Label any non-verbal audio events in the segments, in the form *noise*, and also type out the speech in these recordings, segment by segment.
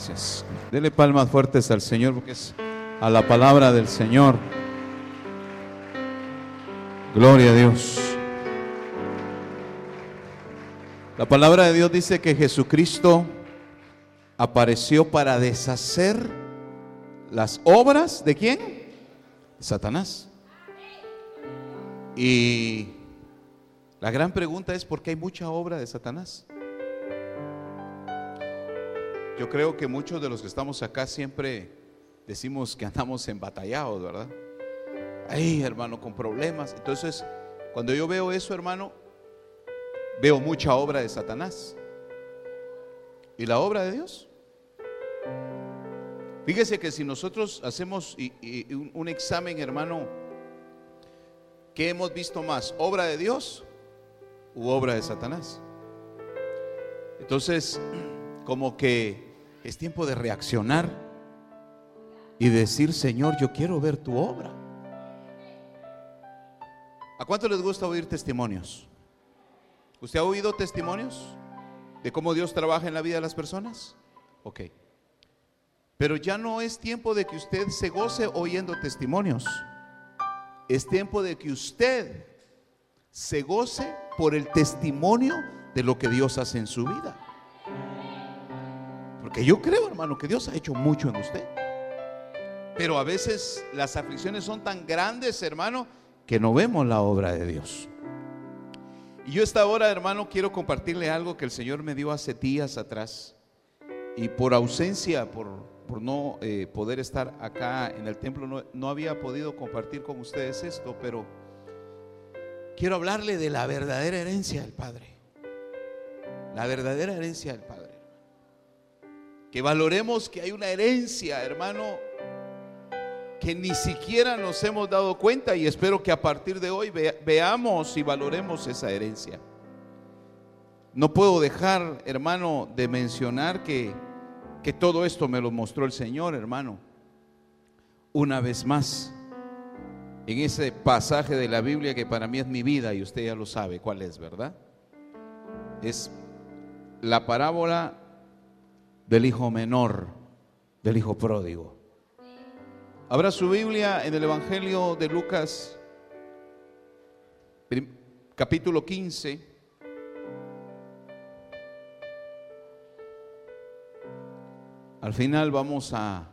Gracias. Dele palmas fuertes al Señor porque es a la palabra del Señor. Gloria a Dios. La palabra de Dios dice que Jesucristo apareció para deshacer las obras de quién? Satanás. Y la gran pregunta es ¿por qué hay mucha obra de Satanás? Yo creo que muchos de los que estamos acá siempre decimos que andamos embatallados, ¿verdad? Ay, hermano, con problemas. Entonces, cuando yo veo eso, hermano, veo mucha obra de Satanás. ¿Y la obra de Dios? Fíjese que si nosotros hacemos un, examen, hermano, ¿qué hemos visto más? ¿Obra de Dios u obra de Satanás? Entonces, como que es tiempo de reaccionar y decir, Señor, yo quiero ver tu obra. ¿A cuánto les gusta oír testimonios? ¿Usted ha oído testimonios de cómo Dios trabaja en la vida de las personas? Ok. Pero ya no es tiempo de que usted se goce oyendo testimonios. Es tiempo de que usted se goce por el testimonio de lo que Dios hace en su vida. Porque yo creo, hermano, que Dios ha hecho mucho en usted. Pero a veces las aflicciones son tan grandes, hermano, que no vemos la obra de Dios. Y yo esta hora, hermano, quiero compartirle algo que el Señor me dio hace días atrás. Y por ausencia, por, por no eh, poder estar acá en el templo, no, no había podido compartir con ustedes esto, pero quiero hablarle de la verdadera herencia del Padre. La verdadera herencia del Padre. Que valoremos que hay una herencia, hermano, que ni siquiera nos hemos dado cuenta y espero que a partir de hoy veamos y valoremos esa herencia. No puedo dejar, hermano, de mencionar que, que todo esto me lo mostró el Señor, hermano. Una vez más, en ese pasaje de la Biblia que para mí es mi vida y usted ya lo sabe cuál es, ¿verdad? Es la parábola del hijo menor, del hijo pródigo. Habrá su Biblia en el Evangelio de Lucas, capítulo 15. Al final vamos a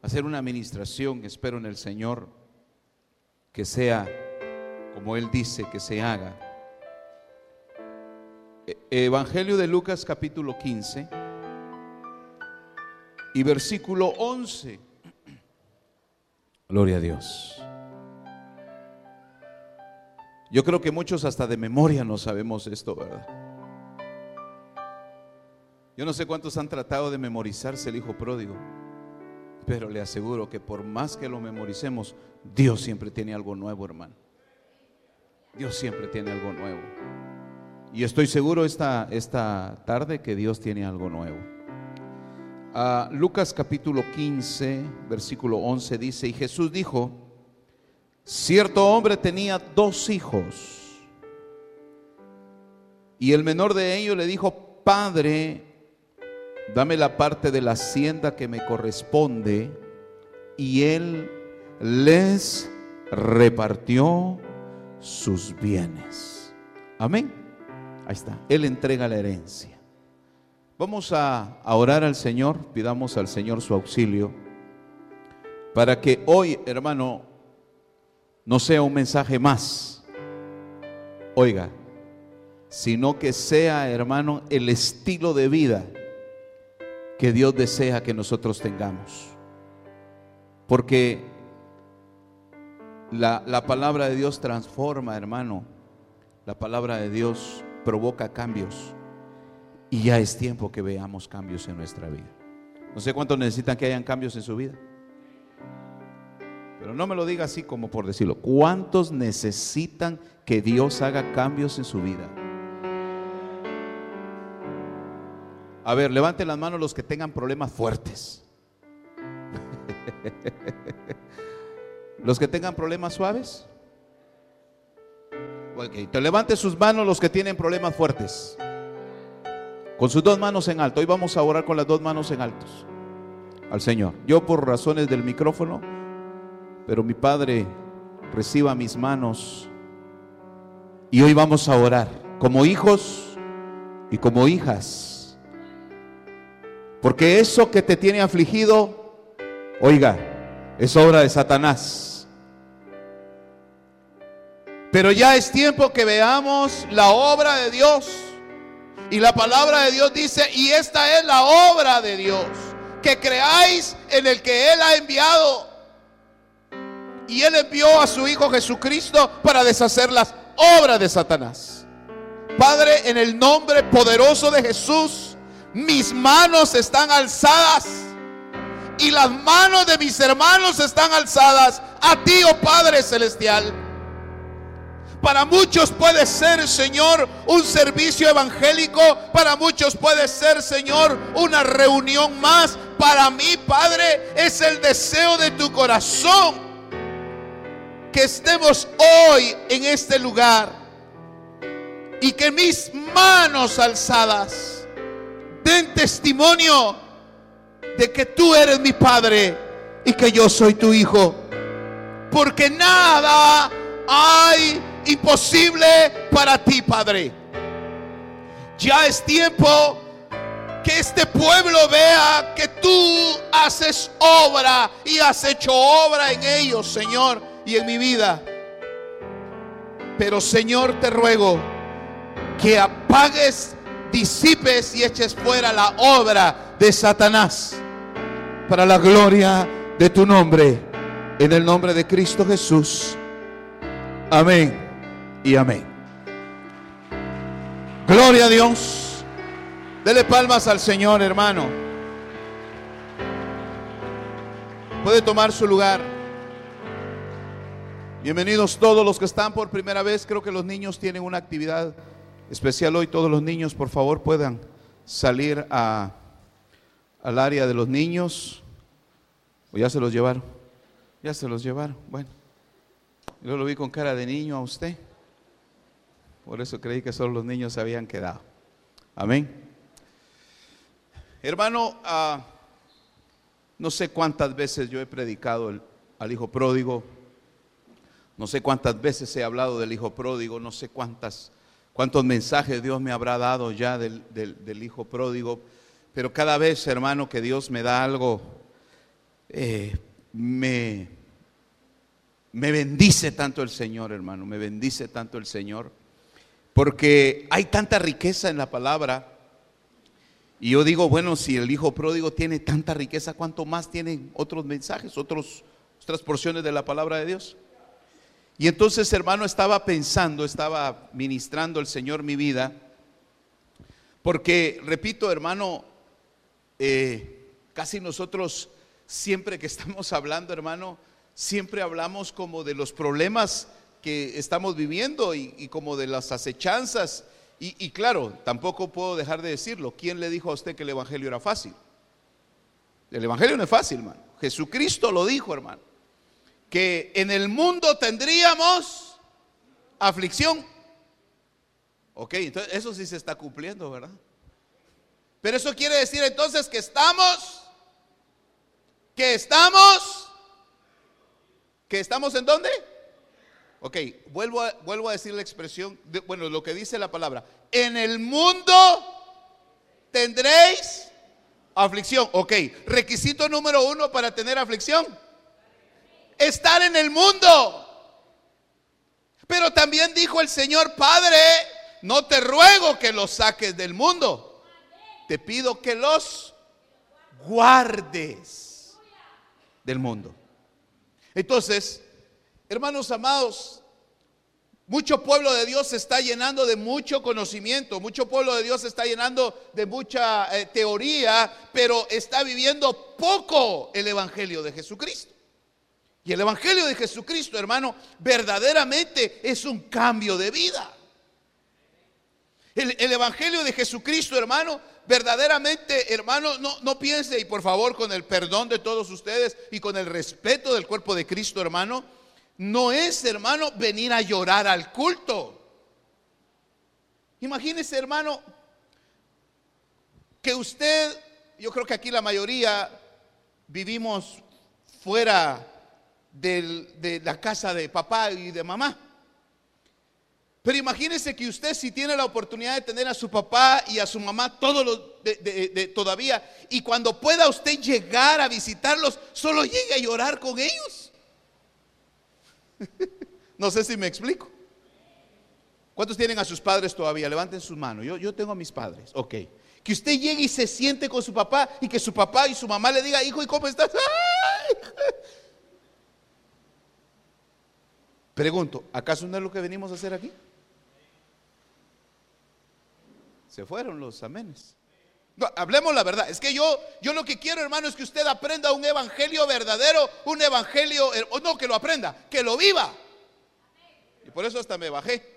hacer una administración, espero en el Señor, que sea como Él dice que se haga. E-, Evangelio de Lucas capítulo 15 y versículo 11. Gloria a Dios. Yo creo que muchos hasta de memoria no sabemos esto, ¿verdad? Yo no sé cuántos han tratado de memorizarse el hijo pródigo, pero le aseguro que por más que lo memoricemos, Dios siempre tiene algo nuevo, hermano. Dios siempre tiene algo nuevo. Y estoy seguro esta, esta tarde que Dios tiene algo nuevo. Lucas capítulo 15, versículo 11 dice, y Jesús dijo, cierto hombre tenía dos hijos, y el menor de ellos le dijo, Padre, dame la parte de la hacienda que me corresponde, y él les repartió sus bienes. Amén. Ahí está. Él entrega la herencia. Vamos a, orar al Señor, pidamos al Señor su auxilio, para que hoy, hermano, no sea un mensaje más, oiga, sino que sea, hermano, el estilo de vida que Dios desea que nosotros tengamos. Porque la, la, palabra de Dios transforma, hermano. La palabra de Dios provoca cambios. Y ya es tiempo que veamos cambios en nuestra vida. No sé cuántos necesitan que hayan cambios en su vida. Pero no me lo diga así como por decirlo. ¿Cuántos necesitan que Dios haga cambios en su vida? A ver, levanten las manos los que tengan problemas fuertes. *laughs* los que tengan problemas suaves. Okay, te levante sus manos los que tienen problemas fuertes. Con sus dos manos en alto. Hoy vamos a orar con las dos manos en altos al Señor. Yo por razones del micrófono, pero mi Padre reciba mis manos. Y hoy vamos a orar como hijos y como hijas. Porque eso que te tiene afligido, oiga, es obra de Satanás. Pero ya es tiempo que veamos la obra de Dios. Y la palabra de Dios dice, y esta es la obra de Dios, que creáis en el que Él ha enviado. Y Él envió a su Hijo Jesucristo para deshacer las obras de Satanás. Padre, en el nombre poderoso de Jesús, mis manos están alzadas y las manos de mis hermanos están alzadas a ti, oh Padre Celestial. Para muchos puede ser, Señor, un servicio evangélico. Para muchos puede ser, Señor, una reunión más. Para mí, Padre, es el deseo de tu corazón que estemos hoy en este lugar y que mis manos alzadas den testimonio de que tú eres mi Padre y que yo soy tu Hijo. Porque nada hay imposible para ti, Padre. Ya es tiempo que este pueblo vea que tú haces obra y has hecho obra en ellos, Señor, y en mi vida. Pero Señor, te ruego que apagues, disipes y eches fuera la obra de Satanás para la gloria de tu nombre, en el nombre de Cristo Jesús. Amén y amén. Gloria a Dios. Dele palmas al Señor, hermano. Puede tomar su lugar. Bienvenidos todos los que están por primera vez. Creo que los niños tienen una actividad especial hoy. Todos los niños, por favor, puedan salir a, al área de los niños. ¿O ya se los llevaron? Ya se los llevaron. Bueno, yo lo vi con cara de niño a usted. Por eso creí que solo los niños se habían quedado. Amén. Hermano, ah, no sé cuántas veces yo he predicado al hijo pródigo. No sé cuántas veces he hablado del hijo pródigo. No sé cuántas, cuántos mensajes Dios me habrá dado ya del, hijo pródigo. Pero cada vez, hermano, que Dios me da algo, eh, me, me bendice tanto el Señor, hermano. Me bendice tanto el Señor porque hay tanta riqueza en la palabra. Y yo digo, bueno, si el hijo pródigo tiene tanta riqueza, ¿cuánto más tienen otros mensajes, otros, otras porciones de la palabra de Dios? Y entonces, hermano, estaba pensando, estaba ministrando el Señor mi vida, porque, repito, hermano, eh, casi nosotros, siempre que estamos hablando, hermano, siempre hablamos como de los problemas que estamos viviendo y, como de las acechanzas. Y, claro, tampoco puedo dejar de decirlo. ¿Quién le dijo a usted que el Evangelio era fácil? El Evangelio no es fácil, hermano. Jesucristo lo dijo, hermano. Que en el mundo tendríamos aflicción. Ok, entonces eso sí se está cumpliendo, ¿verdad? Pero eso quiere decir entonces que estamos, que estamos, que estamos en dónde? Ok, vuelvo a, vuelvo a decir la expresión, bueno, lo que dice la palabra. En el mundo tendréis aflicción. Ok, requisito número uno para tener aflicción. Estar en el mundo. Pero también dijo el Señor Padre, no te ruego que los saques del mundo. Te pido que los guardes del mundo. Entonces, Hermanos amados, Mucho pueblo de Dios se está llenando de mucho conocimiento, mucho pueblo de Dios se está llenando de mucha eh, teoría, pero está viviendo poco el Evangelio de Jesucristo. Y el Evangelio de Jesucristo, hermano, verdaderamente es un cambio de vida. El, el Evangelio de Jesucristo, hermano, verdaderamente, hermano, no, no piense, y por favor, con el perdón de todos ustedes y con el respeto del cuerpo de Cristo, hermano, no es, hermano, venir a llorar al culto. Imagínese, hermano, que usted, yo creo que aquí la mayoría vivimos fuera de la casa de papá y de mamá. Pero imagínese que usted si tiene la oportunidad de tener a su papá y a su mamá todo de, todavía y cuando pueda usted llegar a visitarlos, solo llegue a llorar con ellos. *laughs* no sé si me explico. ¿Cuántos tienen a sus padres todavía? Levanten sus manos. Yo, yo tengo a mis padres. Ok. Que usted llegue y se siente con su papá y que su papá y su mamá le diga, hijo, ¿y cómo estás? *laughs* Pregunto, ¿acaso no es lo que venimos a hacer aquí? Se fueron los amenes. Hablemos la verdad. Es que yo, yo lo que quiero, hermano, es que usted aprenda un evangelio verdadero, un evangelio, o no que lo aprenda, que lo viva. Y por eso hasta me bajé.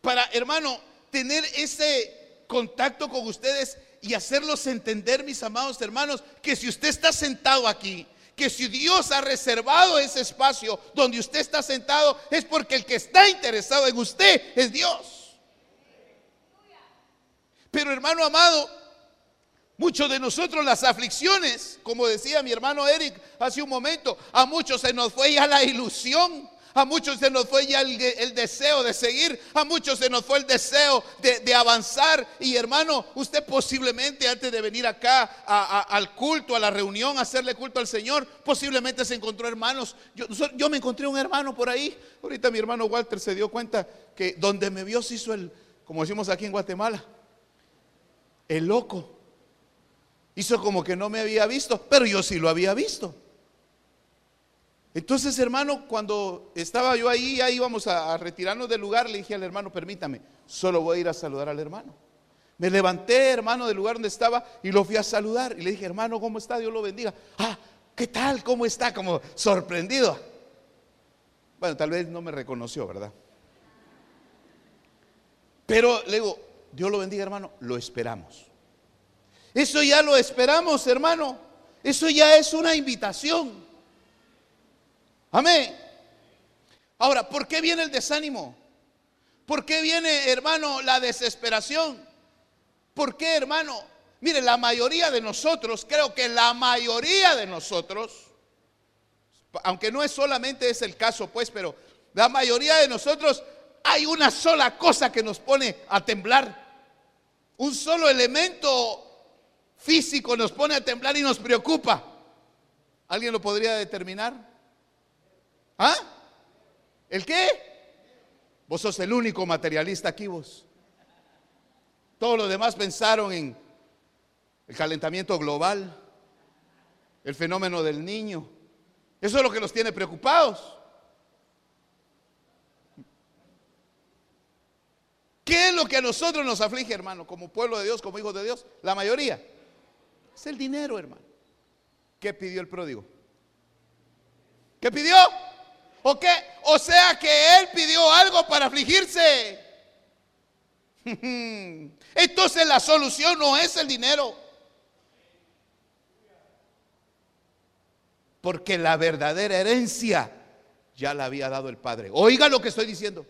Para, hermano, tener ese contacto con ustedes y hacerlos entender, mis amados hermanos, que si usted está sentado aquí, que si Dios ha reservado ese espacio donde usted está sentado, es porque el que está interesado en usted es Dios. Pero hermano amado, muchos de nosotros las aflicciones, como decía mi hermano Eric hace un momento, a muchos se nos fue ya la ilusión. A muchos se nos fue ya el, deseo de seguir. A muchos se nos fue el deseo de, avanzar. Y hermano, usted posiblemente antes de venir acá al culto, a la reunión, a hacerle culto al Señor, posiblemente se encontró hermanos. Yo, yo me encontré un hermano por ahí. Ahorita mi hermano Walter se dio cuenta que donde me vio se hizo el, como decimos aquí en Guatemala, el loco. Hizo como que no me había visto, pero yo sí lo había visto. Entonces, hermano, cuando estaba yo ahí, ya íbamos a, retirarnos del lugar, le dije al hermano, permítame, solo voy a ir a saludar al hermano. Me levanté, hermano, del lugar donde estaba y lo fui a saludar. Y le dije, hermano, ¿cómo está? Dios lo bendiga. Ah, ¿qué tal? ¿Cómo está? Como sorprendido. Bueno, tal vez no me reconoció, ¿verdad? Pero le digo, Dios lo bendiga, hermano, lo esperamos. Eso ya lo esperamos, hermano. Eso ya es una invitación. Amén. Ahora, ¿por qué viene el desánimo? ¿Por qué viene, hermano, la desesperación? ¿Por qué, hermano? Mire, la mayoría de nosotros, creo que la mayoría de nosotros, aunque no es solamente es el caso, pues, pero la mayoría de nosotros hay una sola cosa que nos pone a temblar. Un solo elemento físico nos pone a temblar y nos preocupa. ¿Alguien lo podría determinar? ¿Ah? ¿El qué? Vos sos el único materialista aquí vos. Todos los demás pensaron en el calentamiento global, el fenómeno del niño. Eso es lo que los tiene preocupados. ¿Qué es lo que a nosotros nos aflige, hermano, como pueblo de Dios, como hijos de Dios? La mayoría. Es el dinero, hermano. ¿Qué pidió el pródigo? ¿Qué pidió? ¿O qué? O sea que él pidió algo para afligirse. *laughs* Entonces la solución no es el dinero. Porque la verdadera herencia ya la había dado el Padre. Oiga lo que estoy diciendo.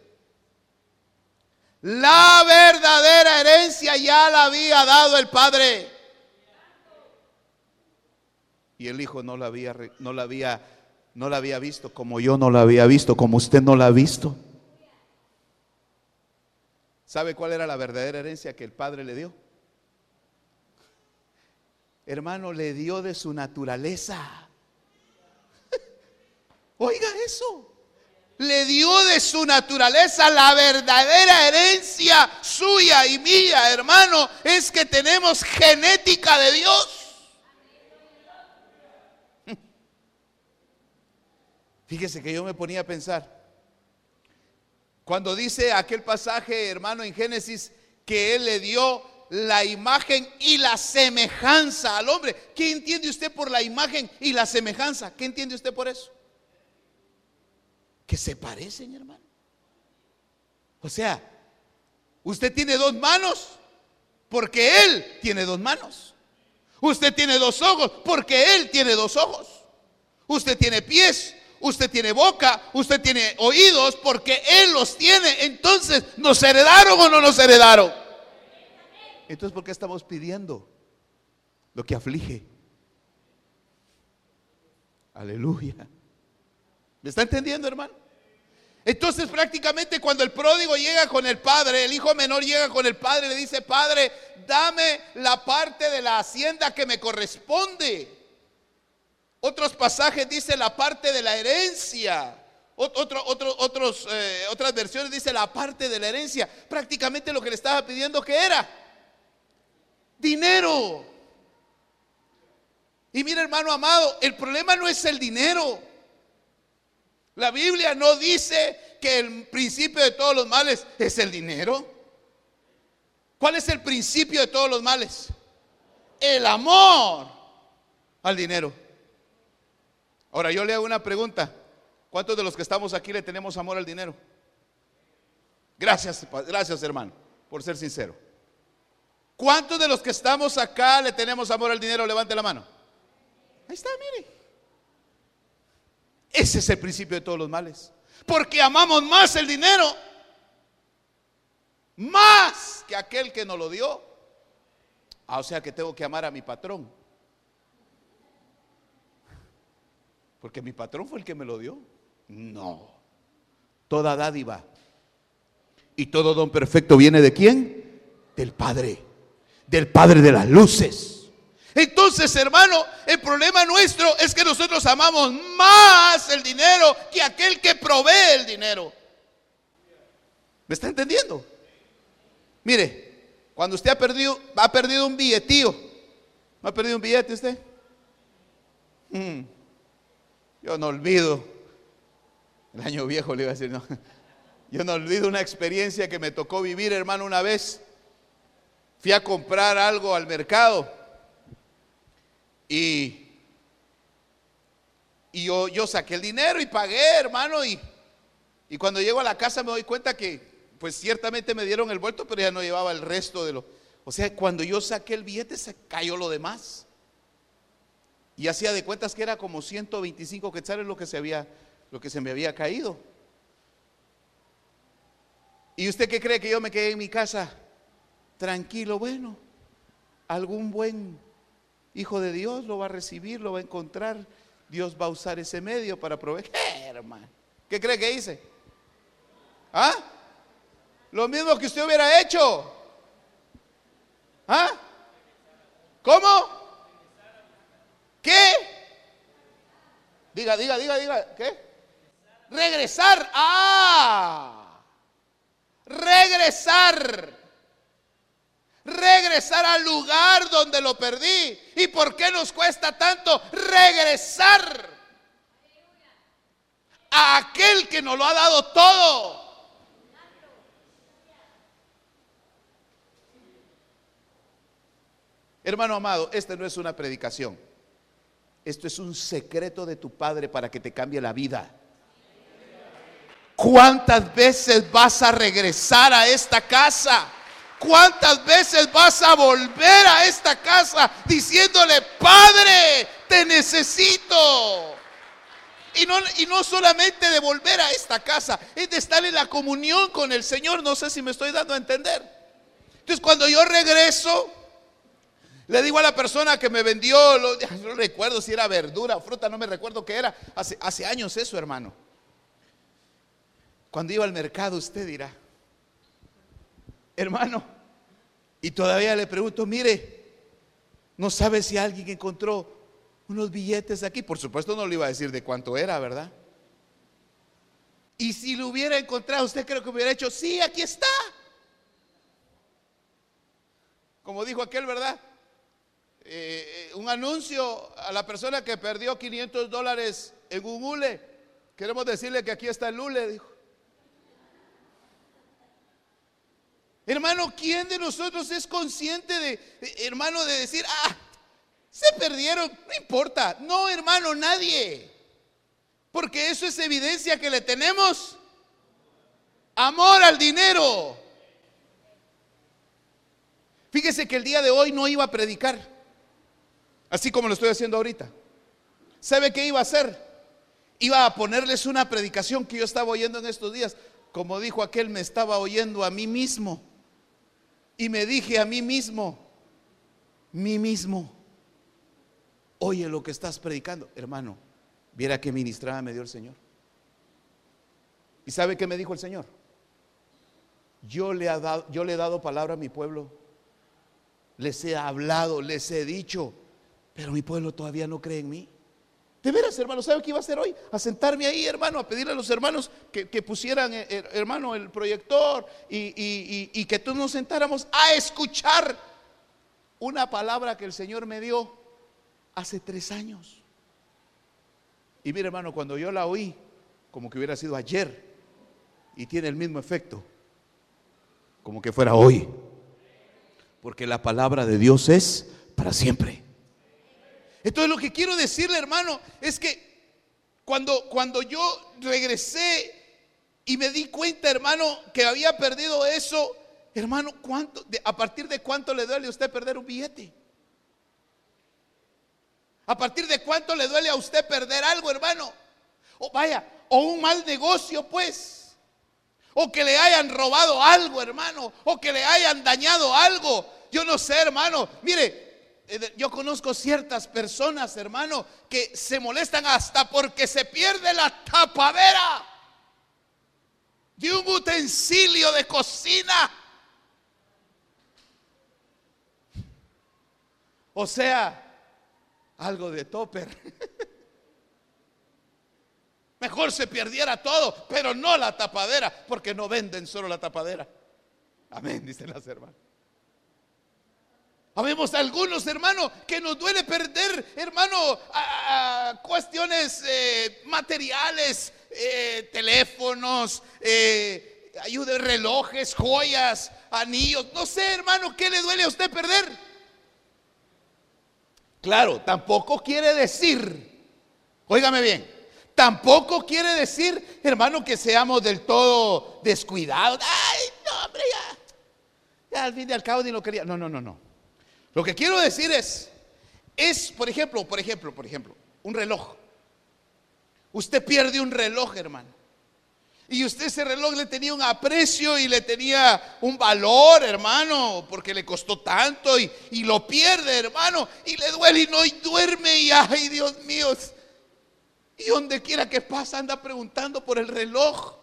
La verdadera herencia ya la había dado el Padre. Y el Hijo no la había, no la había, no la había visto como yo no la había visto, como usted no la ha visto. ¿Sabe cuál era la verdadera herencia que el Padre le dio? Hermano, le dio de su naturaleza. *laughs* Oiga eso le dio de su naturaleza la verdadera herencia suya y mía, hermano, es que tenemos genética de Dios. *laughs* Fíjese que yo me ponía a pensar, Cuando dice aquel pasaje, hermano, en Génesis, que Él le dio la imagen y la semejanza al hombre. ¿Qué entiende usted por la imagen y la semejanza? ¿Qué entiende usted por eso? Que se parecen, hermano. O sea, usted tiene dos manos porque Él tiene dos manos. Usted tiene dos ojos porque Él tiene dos ojos. Usted tiene pies, usted tiene boca, usted tiene oídos porque Él los tiene. Entonces, ¿nos heredaron o no nos heredaron? Entonces, ¿por qué estamos pidiendo lo que aflige? Aleluya. ¿Me está entendiendo, hermano? Entonces prácticamente cuando el pródigo llega con el padre, el hijo menor llega con el padre, le dice, padre, dame la parte de la hacienda que me corresponde. Otros pasajes dice la parte de la herencia. Otro, otros, eh, otras versiones dice la parte de la herencia. Prácticamente lo que le estaba pidiendo que era dinero. Y mira hermano amado, el problema no es el dinero. La Biblia no dice que el principio de todos los males es el dinero. ¿Cuál es el principio de todos los males? El amor al dinero. Ahora yo le hago una pregunta. ¿Cuántos de los que estamos aquí le tenemos amor al dinero? Gracias, gracias hermano, por ser sincero. ¿Cuántos de los que estamos acá le tenemos amor al dinero? Levante la mano. Ahí está, mire. Ese es el principio de todos los males. Porque amamos más el dinero, más que aquel que nos lo dio. Ah, o sea que tengo que amar a mi patrón. Porque mi patrón fue el que me lo dio. No. Toda dádiva y todo don perfecto viene de quién? Del Padre del Padre de las Luces. Entonces, hermano, el problema nuestro es que nosotros amamos más el dinero que aquel que provee el dinero. ¿Me está entendiendo? Mire, cuando usted ha perdido, ha perdido un billetío, ¿no ha perdido un billete usted? Mm. yo no olvido, el año viejo le iba a decir, no, yo no olvido una experiencia que me tocó vivir, hermano, una vez fui a comprar algo al mercado y, y yo, saqué el dinero y pagué, hermano, y, y cuando llego a la casa me doy cuenta que, pues ciertamente me dieron el vuelto, pero ya no llevaba el resto de lo... O sea, cuando yo saqué el billete se cayó lo demás. Y hacía de cuentas que era como 125 quetzales lo que se había, lo que se me había caído. ¿Y usted qué cree que yo me quedé en mi casa? tranquilo, bueno, algún buen hijo de Dios lo va a recibir, lo va a encontrar, Dios va a usar ese medio para proveer. hermano? ¿Qué cree que hice? ¿Ah? Lo mismo que usted hubiera hecho. ¿Ah? ¿Cómo? ¿Qué? Diga, diga, diga, diga, ¿qué? Regresar. Ah. Regresar regresar al lugar donde lo perdí. ¿Y por qué nos cuesta tanto regresar a aquel que nos lo ha dado todo? Hermano amado, esta no es una predicación. Esto es un secreto de tu Padre para que te cambie la vida. ¿Cuántas veces vas a regresar a esta casa? ¿Cuántas veces vas a volver a esta casa diciéndole, Padre, te necesito? Y no, y no solamente de volver a esta casa, es de estar en la comunión con el Señor. No sé si me estoy dando a entender. Entonces cuando yo regreso, le digo a la persona que me vendió, *laughs* no recuerdo si era verdura o fruta, no me recuerdo qué era. Hace, hace años eso, hermano. Cuando iba al mercado, usted dirá, hermano, y todavía le pregunto, mire, no sabe si alguien encontró unos billetes aquí. Por supuesto no le iba a decir de cuánto era, ¿verdad? Y si lo hubiera encontrado, usted creo que hubiera hecho, sí, aquí está. Como dijo aquel, ¿verdad? Eh, eh, un anuncio a la persona que perdió 500 dólares en un hule. Queremos decirle que aquí está el hule, dijo. Hermano, ¿quién de nosotros es consciente de, hermano, de decir, ah, se perdieron, no importa. No, hermano, nadie. Porque eso es evidencia que le tenemos amor al dinero. Fíjese que el día de hoy no iba a predicar, así como lo estoy haciendo ahorita. ¿Sabe qué iba a hacer? Iba a ponerles una predicación que yo estaba oyendo en estos días. Como dijo aquel, me estaba oyendo a mí mismo. Y me dije a mí mismo, mí mismo, oye lo que estás predicando. Hermano, viera qué ministrada me dio el Señor. ¿Y sabe qué me dijo el Señor? Yo le, dado, yo le he dado palabra a mi pueblo. Les he hablado, les he dicho, pero mi pueblo todavía no cree en mí. De veras, hermano, ¿sabe qué iba a hacer hoy? A sentarme ahí, hermano, a pedirle a los hermanos que, pusieran, eh, eh, hermano, el proyector y, y que todos nos sentáramos a escuchar una palabra que el Señor me dio hace tres años. Y mire, hermano, cuando yo la oí, como que hubiera sido ayer, y tiene el mismo efecto, como que fuera hoy. Porque la palabra de Dios es para siempre. Entonces lo que quiero decirle, hermano, es que cuando, cuando yo regresé y me di cuenta, hermano, que había perdido eso, hermano, ¿cuánto, ¿a partir de cuánto le duele a usted perder un billete? ¿A partir de cuánto le duele a usted perder algo, hermano? O vaya, o un mal negocio, pues. O que le hayan robado algo, hermano. O que le hayan dañado algo. Yo no sé, hermano. Mire, yo conozco ciertas personas, hermano, que se molestan hasta porque se pierde la tapadera de un utensilio de cocina. O sea, algo de topper. *laughs* Mejor se perdiera todo, pero no la tapadera, porque no venden solo la tapadera. Amén, dicen las hermanas. Habemos algunos, hermanos, que nos duele perder, hermano, cuestiones eh, materiales, eh, teléfonos, eh, relojes, joyas, anillos. No sé, hermano, ¿qué le duele a usted perder? Claro, tampoco quiere decir, óigame bien, tampoco quiere decir, hermano, que seamos del todo descuidados. Ay, no, hombre, ya, ya al fin y al cabo ni lo quería. No, no, no, no. Lo que quiero decir es, es, por ejemplo, por ejemplo, por ejemplo, un reloj. Usted pierde un reloj, hermano. Y usted ese reloj le tenía un aprecio y le tenía un valor, hermano, porque le costó tanto y, y lo pierde, hermano, y le duele y no duerme y ay, Dios mío. Y donde quiera que pasa anda preguntando por el reloj.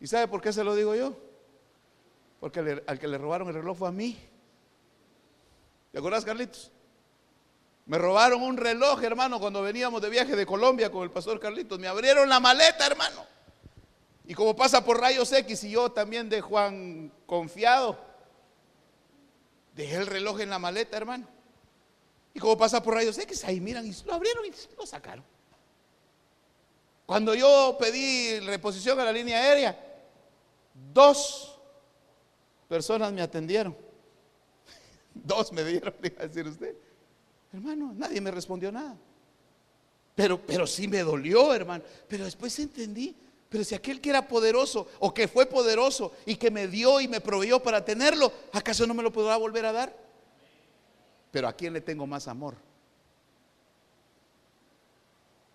¿Y sabe por qué se lo digo yo? Porque al que le robaron el reloj fue a mí. ¿Te acuerdas, Carlitos? Me robaron un reloj, hermano, cuando veníamos de viaje de Colombia con el pastor Carlitos. Me abrieron la maleta, hermano. Y como pasa por rayos X y yo también de Juan confiado, dejé el reloj en la maleta, hermano. Y como pasa por rayos X, ahí miran y lo abrieron y lo sacaron. Cuando yo pedí reposición a la línea aérea, dos personas me atendieron. Dos me dieron, *laughs* le a decir usted. Hermano, nadie me respondió nada. Pero, pero sí me dolió, hermano. Pero después entendí. Pero si aquel que era poderoso o que fue poderoso y que me dio y me proveyó para tenerlo, ¿acaso no me lo podrá volver a dar? Pero ¿a quién le tengo más amor?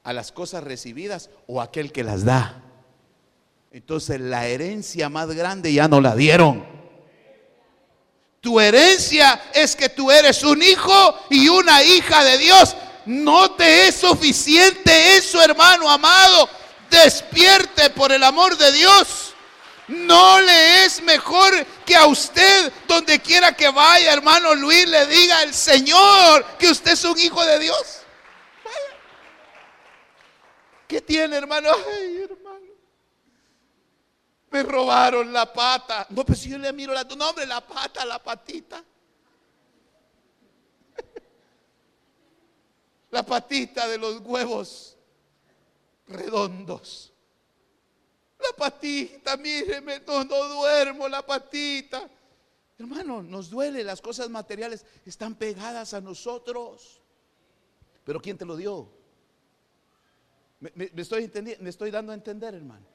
¿A las cosas recibidas o a aquel que las da? Entonces la herencia más grande ya no la dieron. Tu herencia es que tú eres un hijo y una hija de Dios. No te es suficiente eso, hermano amado. Despierte por el amor de Dios. No le es mejor que a usted, donde quiera que vaya, hermano Luis, le diga al Señor que usted es un hijo de Dios. ¿Qué tiene, hermano? Ay, hermano. Me robaron la pata. No, pues si yo le miro la, no, hombre, la pata, la patita. *laughs* La patita de los huevos redondos. La patita, míreme, no, no duermo, la patita. Hermano, nos duele, las cosas materiales están pegadas a nosotros. Pero ¿quién te lo dio? Me, estoy, me estoy dando a entender, hermano.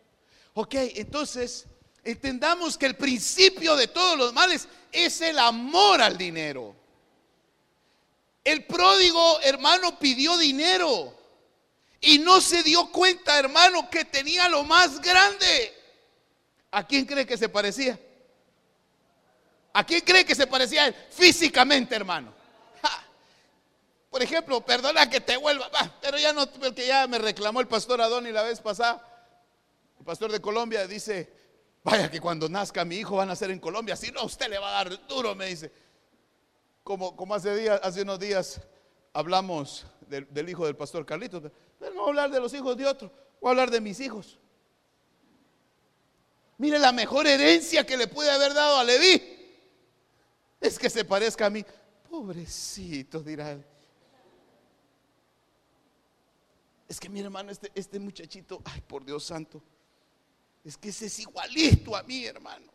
Ok, entonces entendamos que el principio de todos los males es el amor al dinero. El pródigo hermano pidió dinero y no se dio cuenta, hermano, que tenía lo más grande. ¿A quién cree que se parecía? ¿A quién cree que se parecía él? Físicamente, hermano. Por ejemplo, perdona que te vuelva, pero ya no, porque ya me reclamó el pastor Adoni la vez pasada. El pastor de Colombia dice, vaya que cuando nazca mi hijo van a ser en Colombia, si no, usted le va a dar duro, me dice. Como, hace, días, hace unos días hablamos del, hijo del pastor Carlitos, pero no voy a hablar de los hijos de otro, voy a hablar de mis hijos. Mire la mejor herencia que le pude haber dado a Leví es que se parezca a mí. Pobrecito, dirá él. Es que mi hermano, este, este muchachito, ay, por Dios santo, es que ese es igualito a mí, hermano.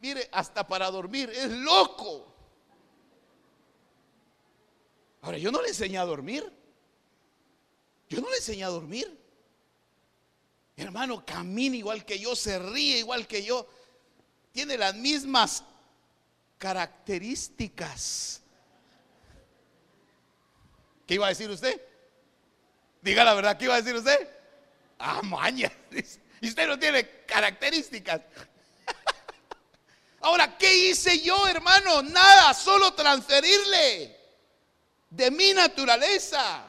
Mire, hasta para dormir, es loco. Ahora, yo no le enseñé a dormir. Yo no le enseñé a dormir. Mi hermano camina igual que yo, se ríe igual que yo. Tiene las mismas características. ¿Qué iba a decir usted? Diga la verdad, ¿qué iba a decir usted? Ah, maña. Usted no tiene características. Ahora, ¿qué hice yo, hermano? Nada, solo transferirle de mi naturaleza.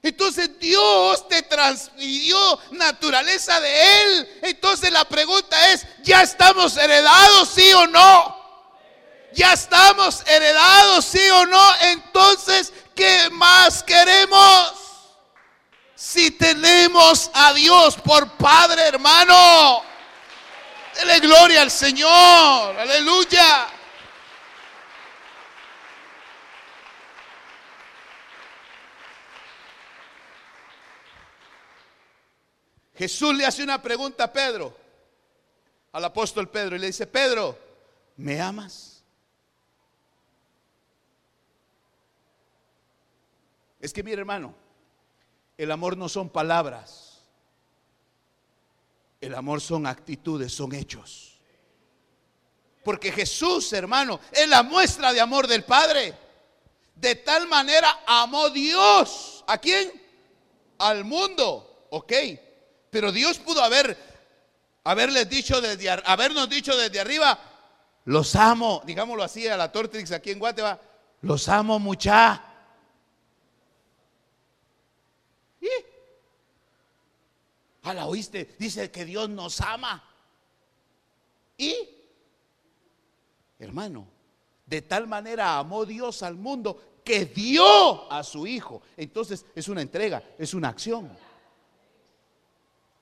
Entonces Dios te transfirió naturaleza de Él. Entonces la pregunta es, ¿ya estamos heredados, sí o no? ya estamos heredados, sí o no, entonces, ¿qué más queremos? Si tenemos a Dios por Padre, hermano, dele gloria al Señor, aleluya. Jesús le hace una pregunta a Pedro, al apóstol Pedro, y le dice, Pedro, ¿me amas? Es que mire hermano, el amor no son palabras. El amor son actitudes, son hechos. Porque Jesús, hermano, es la muestra de amor del Padre. De tal manera amó Dios. ¿A quién? Al mundo. Ok. Pero Dios pudo haber, haberles dicho desde, habernos dicho desde arriba, los amo, digámoslo así a la Tortrix aquí en Guatemala, los amo mucha. ¿A la oíste? Dice que Dios nos ama. Y, hermano, de tal manera amó Dios al mundo que dio a su Hijo. Entonces es una entrega, es una acción.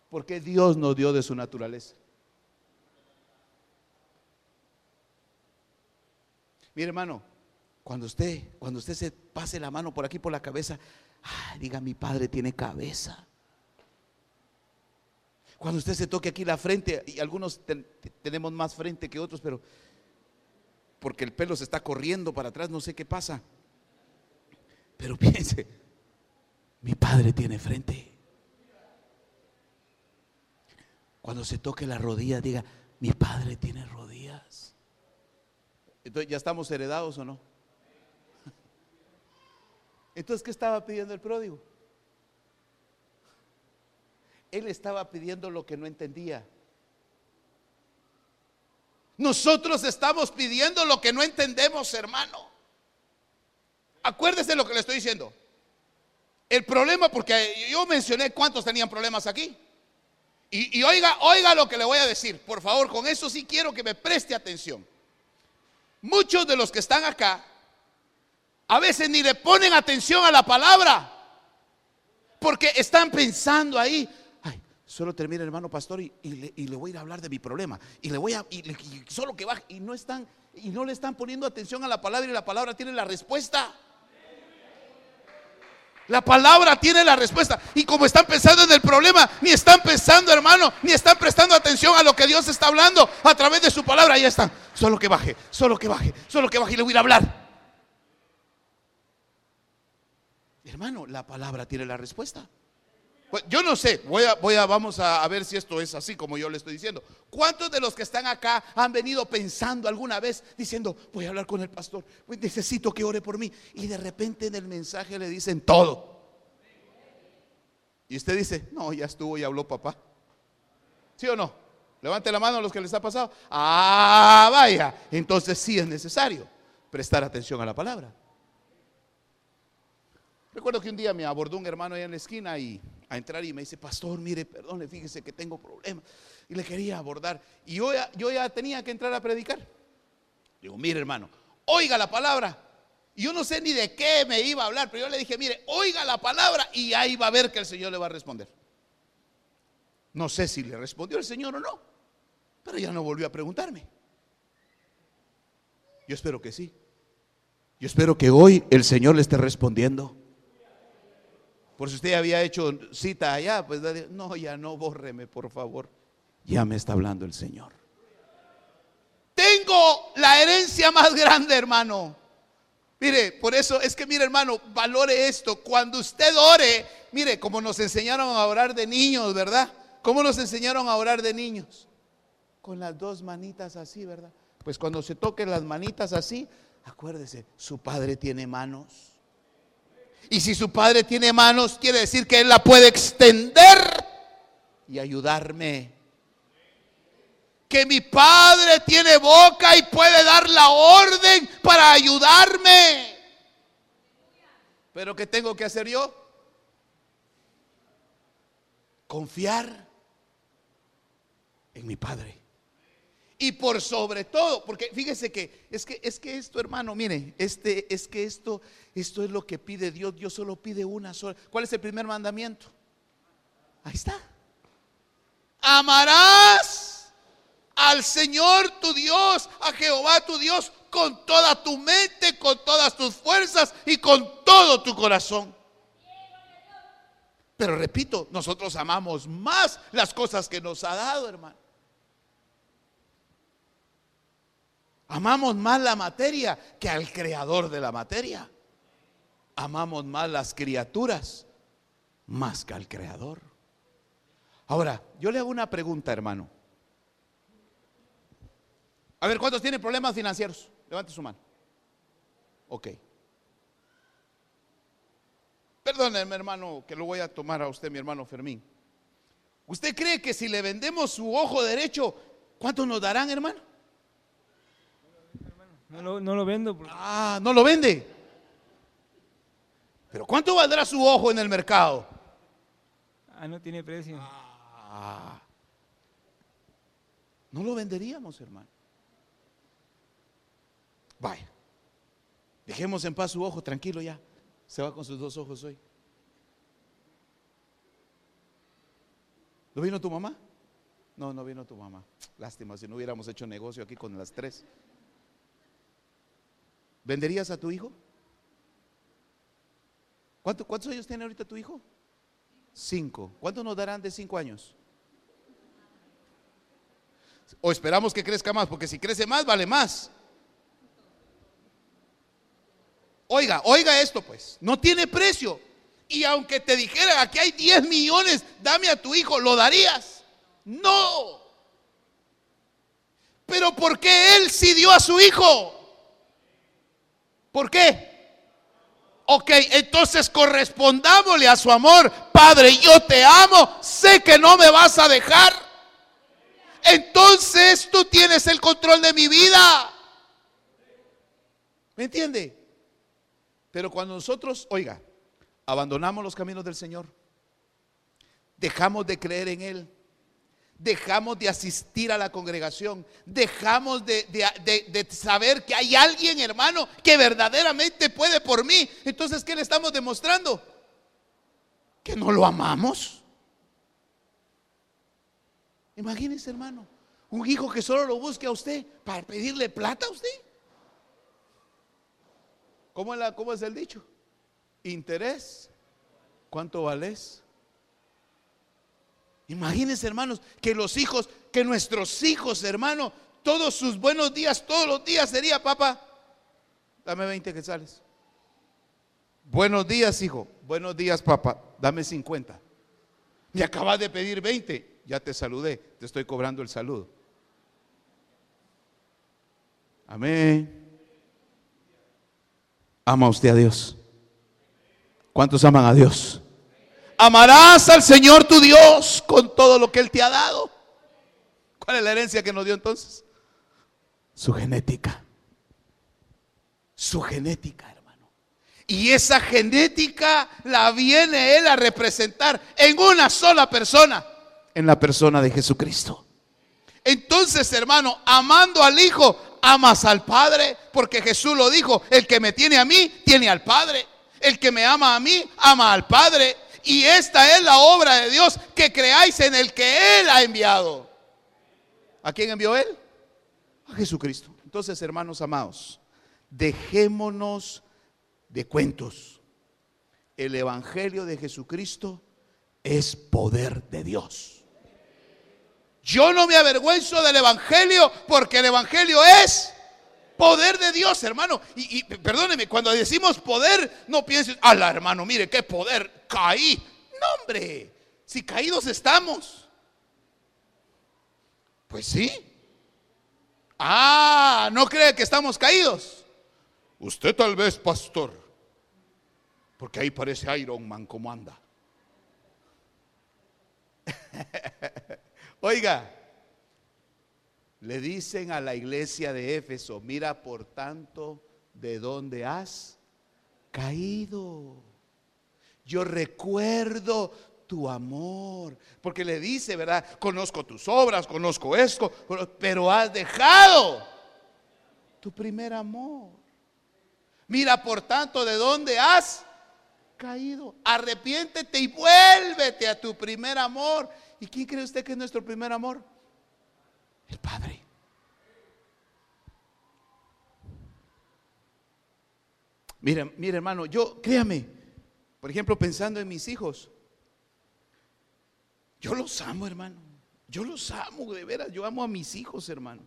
Porque Dios nos dio de su naturaleza. Mire hermano, cuando usted, cuando usted se pase la mano por aquí por la cabeza, diga mi padre tiene cabeza. Cuando usted se toque aquí la frente, y algunos tenemos más frente que otros, pero porque el pelo se está corriendo para atrás, no sé qué pasa. Pero *laughs* piense, mi padre tiene frente. Cuando se toque la rodilla, diga, mi padre tiene rodillas. Entonces, ¿ya estamos heredados o no? Entonces, ¿qué estaba pidiendo el pródigo? Él estaba pidiendo lo que no entendía. Nosotros estamos pidiendo lo que no entendemos, hermano. Acuérdese lo que le estoy diciendo. El problema, porque yo mencioné cuántos tenían problemas aquí. Y, y, oiga, oiga lo que le voy a decir. Por favor, con eso sí quiero que me preste atención. Muchos de los que están acá, a veces ni le ponen atención a la palabra. Porque están pensando ahí, Solo termina hermano pastor y, le, voy a ir a hablar de mi problema. Y le voy a, y, solo que va, y no están, y no le están poniendo atención a la palabra y la palabra tiene la respuesta. La palabra tiene la respuesta. Y como están pensando en el problema, ni están pensando, hermano, ni están prestando atención a lo que Dios está hablando a través de su palabra. Ahí están. Solo que baje, solo que baje, solo que baje y le voy a hablar. Hermano, la palabra tiene la respuesta. Pues, yo no sé, voy a, voy a, vamos a, ver si esto es así como yo le estoy diciendo. ¿Cuántos de los que están acá han venido pensando alguna vez diciendo, voy a hablar con el pastor, necesito que ore por mí? Y de repente en el mensaje le dicen todo. Y usted dice, no, ya estuvo y habló papá. ¿Sí o no? Levante la mano a los que les ha pasado. Ah, vaya. Entonces sí es necesario prestar atención a la palabra. Recuerdo que un día me abordó un hermano ahí en la esquina y a entrar y me dice, pastor, mire, perdone, fíjese que tengo problemas. Y le quería abordar. Y yo ya, yo ya tenía que entrar a predicar. Digo, mire hermano, oiga la palabra. Y yo no sé ni de qué me iba a hablar, pero yo le dije, mire, oiga la palabra y ahí va a ver que el Señor le va a responder. No sé si le respondió el Señor o no, pero ya no volvió a preguntarme. Yo espero que sí. Yo espero que hoy el Señor le esté respondiendo. Por si usted había hecho cita allá, pues no, ya no, bórreme, por favor. Ya me está hablando el Señor. Tengo la herencia más grande, hermano. Mire, por eso es que, mire, hermano, valore esto. Cuando usted ore, mire, como nos enseñaron a orar de niños, ¿verdad? ¿Cómo nos enseñaron a orar de niños? Con las dos manitas así, ¿verdad? Pues cuando se toquen las manitas así, acuérdese, su padre tiene manos. Y si su padre tiene manos, quiere decir que él la puede extender y ayudarme. Que mi padre tiene boca y puede dar la orden para ayudarme. Pero ¿qué tengo que hacer yo? Confiar en mi padre. Y por sobre todo, porque fíjese que es que es que esto, hermano, mire, este es que esto esto es lo que pide Dios. Dios solo pide una sola. ¿Cuál es el primer mandamiento? Ahí está. Amarás al Señor tu Dios, a Jehová tu Dios, con toda tu mente, con todas tus fuerzas y con todo tu corazón. Pero repito, nosotros amamos más las cosas que nos ha dado, hermano. Amamos más la materia que al creador de la materia. Amamos más las criaturas más que al creador. Ahora, yo le hago una pregunta, hermano. A ver, ¿cuántos tienen problemas financieros? Levante su mano. Ok. Perdónenme, hermano, que lo voy a tomar a usted, mi hermano Fermín. ¿Usted cree que si le vendemos su ojo derecho, cuánto nos darán, hermano? No lo, vendo. Ah, no lo vende. Pero ¿cuánto valdrá su ojo en el mercado? Ah, no tiene precio. Ah. no lo venderíamos, hermano. Vaya. Dejemos en paz su ojo, tranquilo ya. Se va con sus dos ojos hoy. ¿No vino tu mamá? No, no vino tu mamá. Lástima si no hubiéramos hecho negocio aquí con las tres. ¿Venderías a tu hijo? ¿Cuántos años tiene ahorita tu hijo? Cinco. ¿Cuánto nos darán de cinco años? O esperamos que crezca más, porque si crece más, vale más. Oiga, oiga esto pues, no tiene precio. Y aunque te dijera, aquí hay 10 millones, dame a tu hijo, ¿lo darías? No. Pero ¿por qué él sí dio a su hijo? ¿Por qué? Ok, entonces correspondámosle a su amor. Padre, yo te amo, sé que no me vas a dejar. Entonces tú tienes el control de mi vida. ¿Me entiende? Pero cuando nosotros, oiga, abandonamos los caminos del Señor, dejamos de creer en Él, dejamos de asistir a la congregación, dejamos de, saber que hay alguien, hermano, que verdaderamente puede por mí. Entonces, ¿qué le estamos demostrando? Que no lo amamos. Imagínese, hermano, un hijo que solo lo busque a usted para pedirle plata a usted. ¿Cómo, cómo es el dicho? Interés ¿cuánto vales? Imagínense, hermanos, que los hijos, que nuestros hijos, hermano, todos sus buenos días, todos los días sería, papá, dame 20 quetzales. Buenos días, hijo. Buenos días, papá. Dame 50. Me acabas de pedir 20. Ya te saludé. Te estoy cobrando el saludo. Amén. ¿Ama usted a Dios? ¿Cuántos aman a Dios? Amarás al Señor tu Dios con todo lo que Él te ha dado. ¿Cuál es la herencia que nos dio entonces? Su genética. Su genética, hermano. Y esa genética la viene Él a representar en una sola persona, en la persona de Jesucristo. Entonces, hermano, amando al Hijo, amas al Padre, porque Jesús lo dijo, el que me tiene a mí, tiene al Padre. El que me ama a mí, ama al Padre. Y esta es la obra de Dios, que creáis en el que Él ha enviado. ¿A quién envió Él? A Jesucristo. Entonces, hermanos amados, dejémonos de cuentos. El Evangelio de Jesucristo es poder de Dios. Yo no me avergüenzo del Evangelio porque el Evangelio es poder de Dios, hermano. Y, perdóneme, cuando decimos poder, no pienses, ala, hermano, mire qué poder, caí. No, hombre, si caídos estamos. Pues sí. Ah, ¿no cree que estamos caídos? Usted tal vez, pastor, porque ahí parece Iron Man como anda. *laughs* Oiga, le dicen a la iglesia de Éfeso, mira por tanto de dónde has caído. Yo recuerdo tu amor, porque le dice, ¿verdad? Conozco tus obras, conozco esto, pero has dejado tu primer amor. Mira por tanto de dónde has caído. Arrepiéntete y vuélvete a tu primer amor. ¿Y quién cree usted que es nuestro primer amor? El Padre. Mire, mire hermano, yo, créame, por ejemplo, pensando en mis hijos, yo los amo, hermano. Yo los amo, de veras. Yo amo a mis hijos, hermano.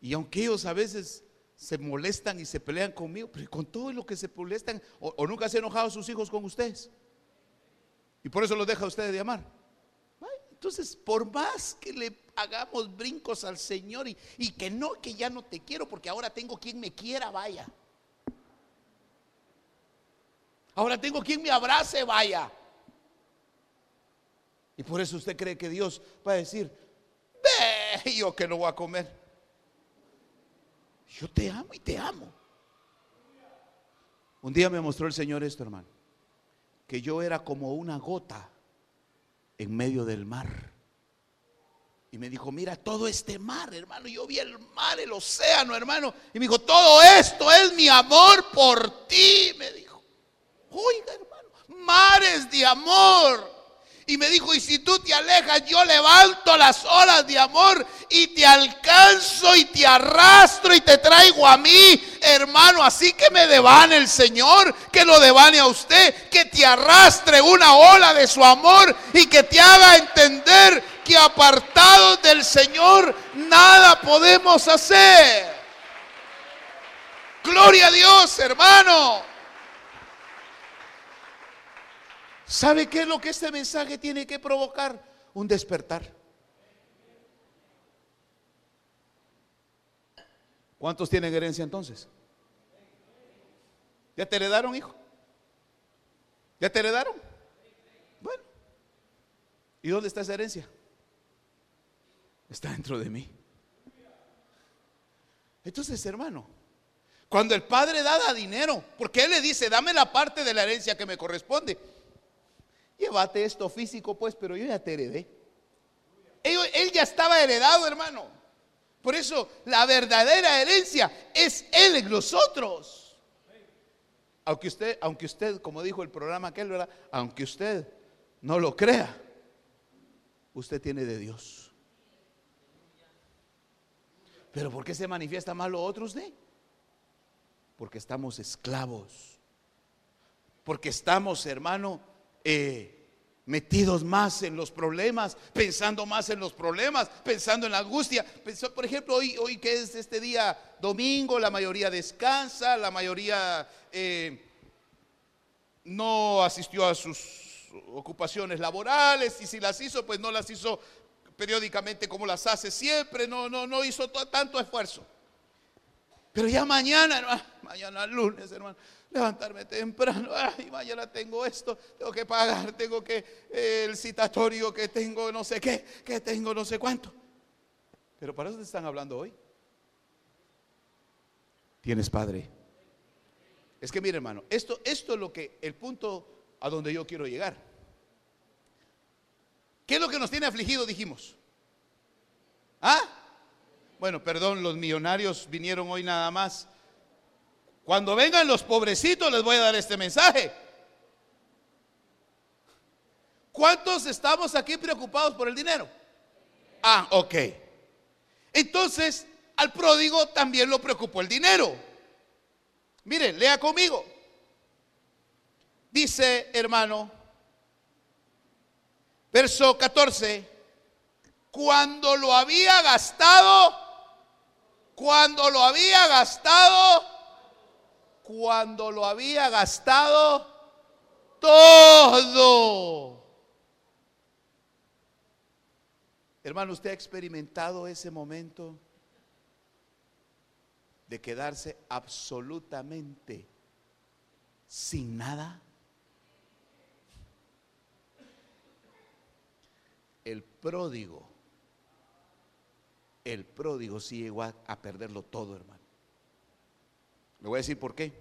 Y aunque ellos a veces se molestan y se pelean conmigo, pero con todo lo que se molestan, o, nunca se han enojado sus hijos con ustedes. Y por eso los deja ustedes de amar. Entonces, por más que le hagamos brincos al Señor y, que no, que ya no te quiero, porque ahora tengo quien me quiera, vaya. Ahora tengo quien me abrace, vaya. Y por eso usted cree que Dios va a decir, ve, yo que no voy a comer. Yo te amo y te amo. Un día me mostró el Señor esto, hermano, que yo era como una gota en medio del mar. Y me dijo, mira todo este mar, hermano. Yo vi el mar, el océano, hermano. Y me dijo, todo esto es mi amor por ti, me dijo. Oiga, hermano, mares de amor. Y me dijo, y si tú te alejas, yo levanto las olas de amor y te alcanzo y te arrastro y te traigo a mí, hermano. Así que me devane el Señor, que lo devane a usted, que te arrastre una ola de su amor y que te haga entender que apartados del Señor nada podemos hacer. Gloria a Dios, hermano. ¿Sabe qué es lo que este mensaje tiene que provocar? Un despertar. ¿Cuántos tienen herencia entonces? ¿Ya te heredaron, hijo? ¿Ya te heredaron? Bueno. ¿Y dónde está esa herencia? Está dentro de mí. Entonces, hermano, cuando el padre da dinero, porque él le dice, dame la parte de la herencia que me corresponde. Llévate esto físico, pues, pero yo ya te heredé. Él, ya estaba heredado, hermano. Por eso la verdadera herencia es Él en nosotros. Aunque usted, aunque usted, como dijo el programa aquel, ¿verdad? Aunque usted no lo crea, usted tiene de Dios. Pero ¿por qué se manifiesta más lo otro usted? Porque estamos esclavos porque estamos, hermano, eh, metidos más en los problemas, pensando más en los problemas, pensando en la angustia. Por ejemplo, hoy, hoy que es este día domingo, la mayoría descansa, la mayoría eh, no asistió a sus ocupaciones laborales y si las hizo, pues no las hizo periódicamente como las hace siempre, no, no, no hizo tanto esfuerzo. Pero ya mañana, hermano, mañana lunes, hermano, levantarme temprano, ay, mañana tengo esto, tengo que pagar, tengo que el citatorio que tengo, no sé qué, que tengo no sé cuánto. Pero para eso te están hablando hoy. Tienes padre. Es que mire, hermano, esto, esto es lo que, el punto a donde yo quiero llegar. ¿Qué es lo que nos tiene afligido, dijimos? ¿Ah? Bueno, perdón, los millonarios vinieron hoy nada más. Cuando vengan los pobrecitos les voy a dar este mensaje. ¿Cuántos estamos aquí preocupados por el dinero? Ah, ok. Entonces, al pródigo también lo preocupó el dinero. Miren, lea conmigo. Dice, hermano, verso 14, cuando lo había gastado, cuando lo había gastado, cuando lo había gastado todo. Hermano, ¿usted ha experimentado ese momento de quedarse absolutamente sin nada? El pródigo el pródigo sí llegó a, perderlo todo, hermano. Le voy a decir por qué.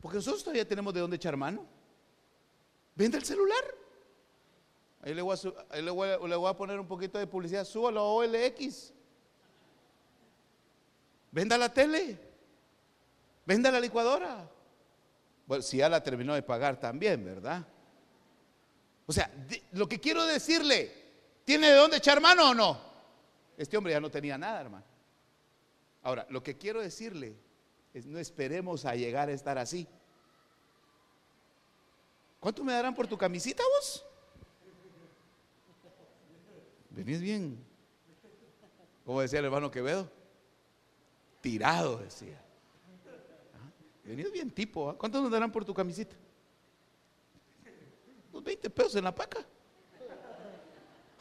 Porque nosotros todavía tenemos de dónde echar mano. Vende el celular. Ahí le voy, a, poner un poquito de publicidad. Súbalo a OLX. Venda la tele. Venda la licuadora. Bueno, si ya la terminó de pagar también, ¿verdad? O sea, lo que quiero decirle, ¿tiene de dónde echar mano o no? Este hombre ya no tenía nada, hermano. Ahora, lo que quiero decirle es no esperemos a llegar a estar así. ¿Cuánto me darán por tu camisita vos? Venís bien. Como decía el hermano Quevedo. Tirado, decía. Venís bien tipo. ¿ah? ¿Cuánto me darán por tu camisita? Unos 20 pesos en la paca.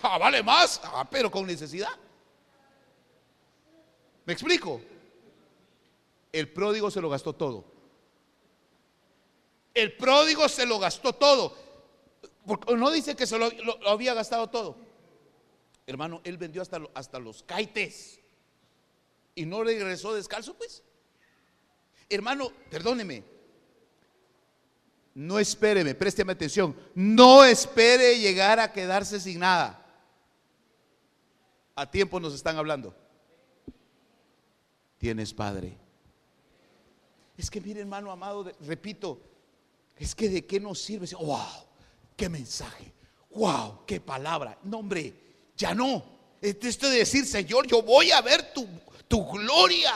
Ah, vale más. Ah, pero con necesidad. ¿Me explico? El pródigo se lo gastó todo. El pródigo se lo gastó todo. Porque no dice que se lo, había gastado todo. Hermano, él vendió hasta, hasta los caites. Y no regresó descalzo, pues. Hermano, perdóneme. No espéreme, présteme atención. No espere llegar a quedarse sin nada. A tiempo nos están hablando tienes Padre. Es que mire, hermano amado, repito, es que de qué nos sirve. Wow, qué mensaje. Wow, qué palabra. No, hombre, ya no. Esto de decir, Señor, yo voy a ver tu, tu gloria.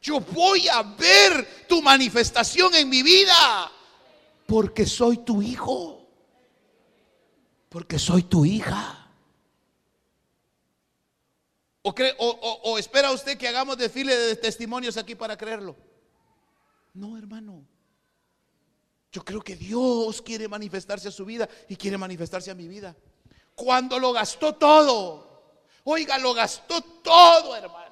Yo voy a ver tu manifestación en mi vida. Porque soy tu hijo. Porque soy tu hija. ¿O, espera usted que hagamos desfile de testimonios aquí para creerlo? No, hermano. Yo creo que Dios quiere manifestarse a su vida y quiere manifestarse a mi vida. Cuando lo gastó todo, oiga, lo gastó todo, hermano.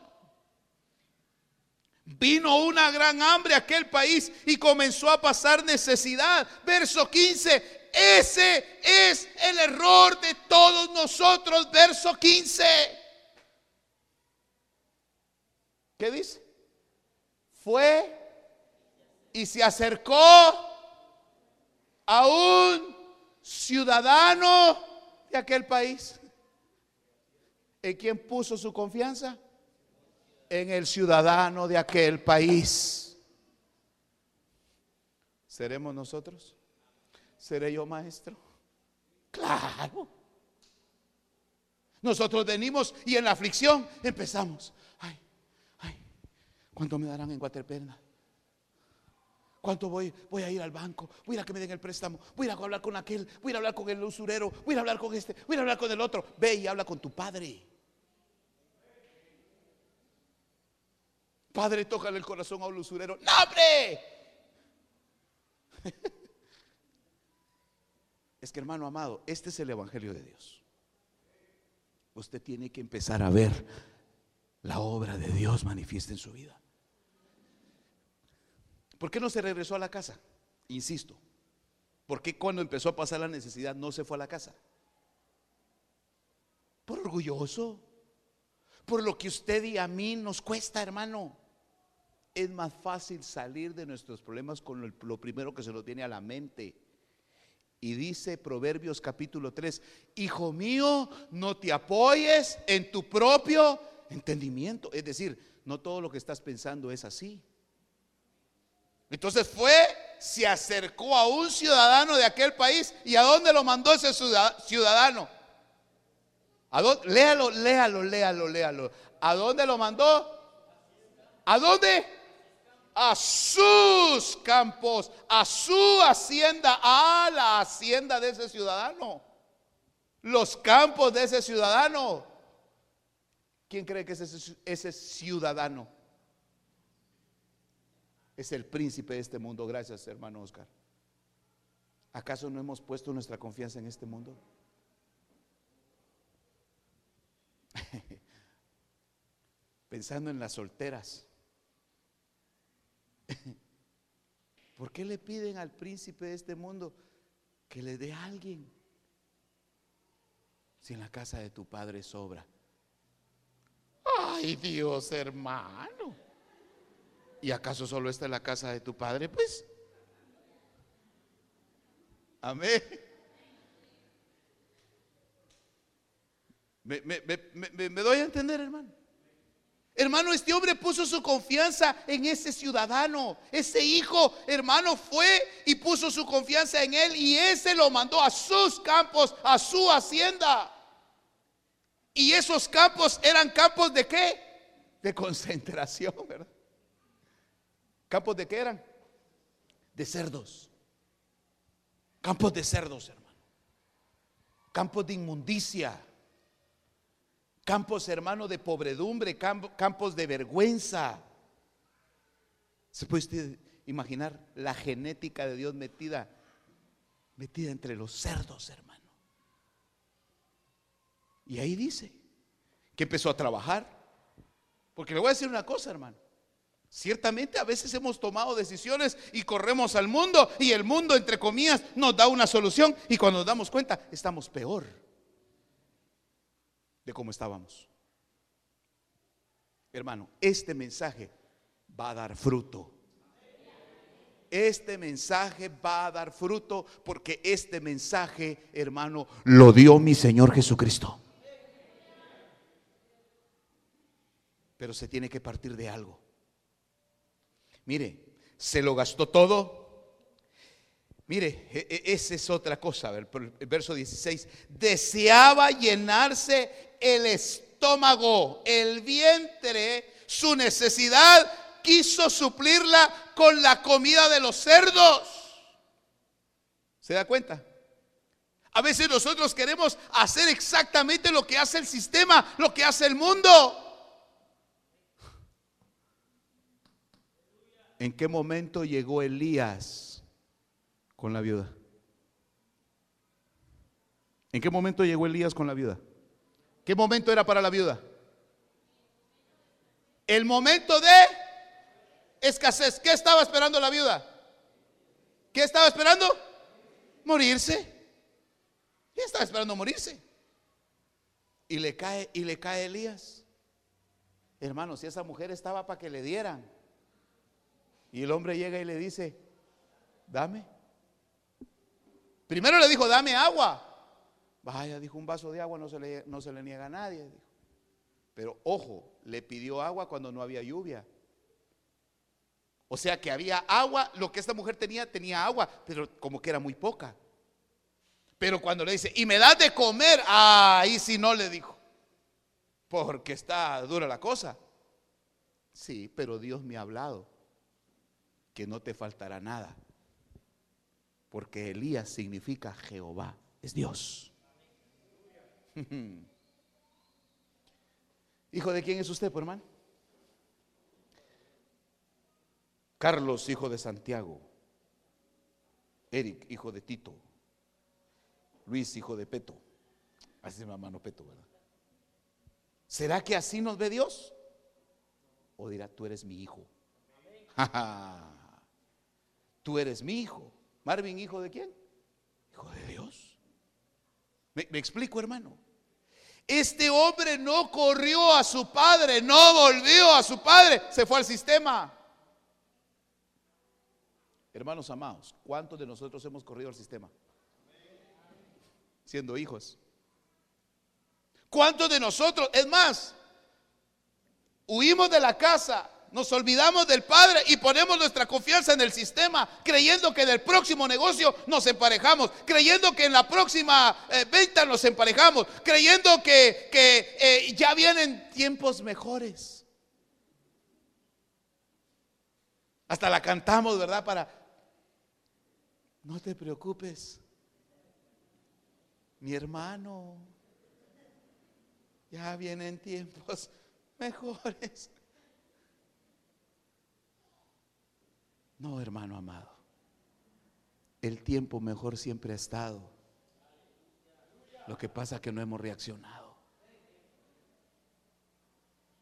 Vino una gran hambre a aquel país y comenzó a pasar necesidad. Verso 15, ese es el error de todos nosotros. Verso 15. ¿Qué dice? Fue y se acercó a un ciudadano de aquel país. ¿En quién puso su confianza? En el ciudadano de aquel país. ¿Seremos nosotros? ¿Seré yo maestro? Claro. Nosotros venimos y en la aflicción empezamos. ¿Cuánto me darán en Guateperna? ¿Cuánto voy? Voy a ir al banco, voy a que me den el préstamo, voy a hablar con aquel, voy a hablar con el usurero, voy a hablar con este, voy a hablar con el otro. Ve y habla con tu padre. Padre, tócale el corazón a un usurero. ¡No! *laughs* Es que hermano amado, este es el Evangelio de Dios. Usted tiene que empezar a ver la obra de Dios manifiesta en su vida. ¿Por qué no se regresó a la casa? Insisto. ¿Por qué cuando empezó a pasar la necesidad no se fue a la casa? Por orgulloso. Por lo que usted y a mí nos cuesta, hermano. Es más fácil salir de nuestros problemas con lo, primero que se nos tiene a la mente. Y dice Proverbios capítulo 3, Hijo mío, no te apoyes en tu propio entendimiento. Es decir, no todo lo que estás pensando es así. Entonces fue, se acercó a un ciudadano de aquel país. ¿Y a dónde lo mandó ese ciudadano? ¿A dónde? Léalo, léalo, léalo, léalo. ¿A dónde lo mandó? ¿A dónde? A sus campos, a su hacienda, a la hacienda de ese ciudadano. Los campos de ese ciudadano. ¿Quién cree que es ese, ese ciudadano? es el príncipe de este mundo. Gracias, hermano Oscar. ¿Acaso no hemos puesto nuestra confianza en este mundo? *laughs* Pensando en las solteras. *laughs* ¿Por qué le piden al príncipe de este mundo que le dé a alguien? Si en la casa de tu padre sobra. Ay Dios hermano. ¿Y acaso solo está en la casa de tu padre? Pues. Amén. Me, me, doy a entender, hermano. Hermano, este hombre puso su confianza en ese ciudadano. Ese hijo, hermano, fue y puso su confianza en él y ese lo mandó a sus campos, a su hacienda. Y esos campos eran campos de qué? De concentración, ¿verdad? ¿Campos de qué eran? De cerdos. Campos de cerdos, hermano. Campos de inmundicia. Campos, hermano, de pobredumbre. Campos de vergüenza. ¿Se puede usted imaginar la genética de Dios metida, metida entre los cerdos, hermano? Y ahí dice que empezó a trabajar. Porque le voy a decir una cosa, hermano. Ciertamente a veces hemos tomado decisiones y corremos al mundo y el mundo, entre comillas, nos da una solución y cuando nos damos cuenta estamos peor de cómo estábamos. Hermano, este mensaje va a dar fruto. Este mensaje va a dar fruto porque este mensaje, hermano, lo dio mi Señor Jesucristo. Pero se tiene que partir de algo. Mire, se lo gastó todo. Mire, e, e, esa es otra cosa. El verso 16. Deseaba llenarse el estómago, el vientre, su necesidad, quiso suplirla con la comida de los cerdos. ¿Se da cuenta? A veces nosotros queremos hacer exactamente lo que hace el sistema, lo que hace el mundo. ¿En qué momento llegó Elías con la viuda? ¿En qué momento llegó Elías con la viuda? ¿Qué momento era para la viuda? El momento de escasez. ¿Qué estaba esperando la viuda? ¿Qué estaba esperando? Morirse. ¿Qué estaba esperando morirse? Y le cae y le cae Elías. Hermano, si esa mujer estaba para que le dieran, y el hombre llega y le dice, dame. Primero le dijo, dame agua. Vaya, dijo, un vaso de agua no se le, niega a nadie. Pero ojo, le pidió agua cuando no había lluvia. O sea que había agua, lo que esta mujer tenía, tenía agua, pero como que era muy poca. Pero cuando le dice, y me das de comer, ahí sí no le dijo, porque está dura la cosa. Sí, pero Dios me ha hablado que no te faltará nada. Porque Elías significa Jehová, es Dios. *laughs* ¿Hijo de quién es usted, por hermano? Carlos, hijo de Santiago. Eric, hijo de Tito. Luis, hijo de Peto. Así se llama mano Peto, ¿verdad? ¿Será que así nos ve Dios? O dirá, tú eres mi hijo. *laughs* tú eres mi hijo. Marvin, hijo de quién? Hijo de Dios. ¿Me, me explico, hermano? Este hombre no corrió a su padre, no volvió a su padre, se fue al sistema. Hermanos amados, ¿cuántos de nosotros hemos corrido al sistema? Siendo hijos. ¿Cuántos de nosotros, es más, huimos de la casa, nos olvidamos del Padre y ponemos nuestra confianza en el sistema, creyendo que en el próximo negocio nos emparejamos, creyendo que en la próxima eh, venta nos emparejamos, creyendo que, eh, ya vienen tiempos mejores. Hasta la cantamos, ¿verdad? Para, no te preocupes, mi hermano, ya vienen tiempos *laughs* mejores. No, hermano amado. El tiempo mejor siempre ha estado. Lo que pasa es que no hemos reaccionado.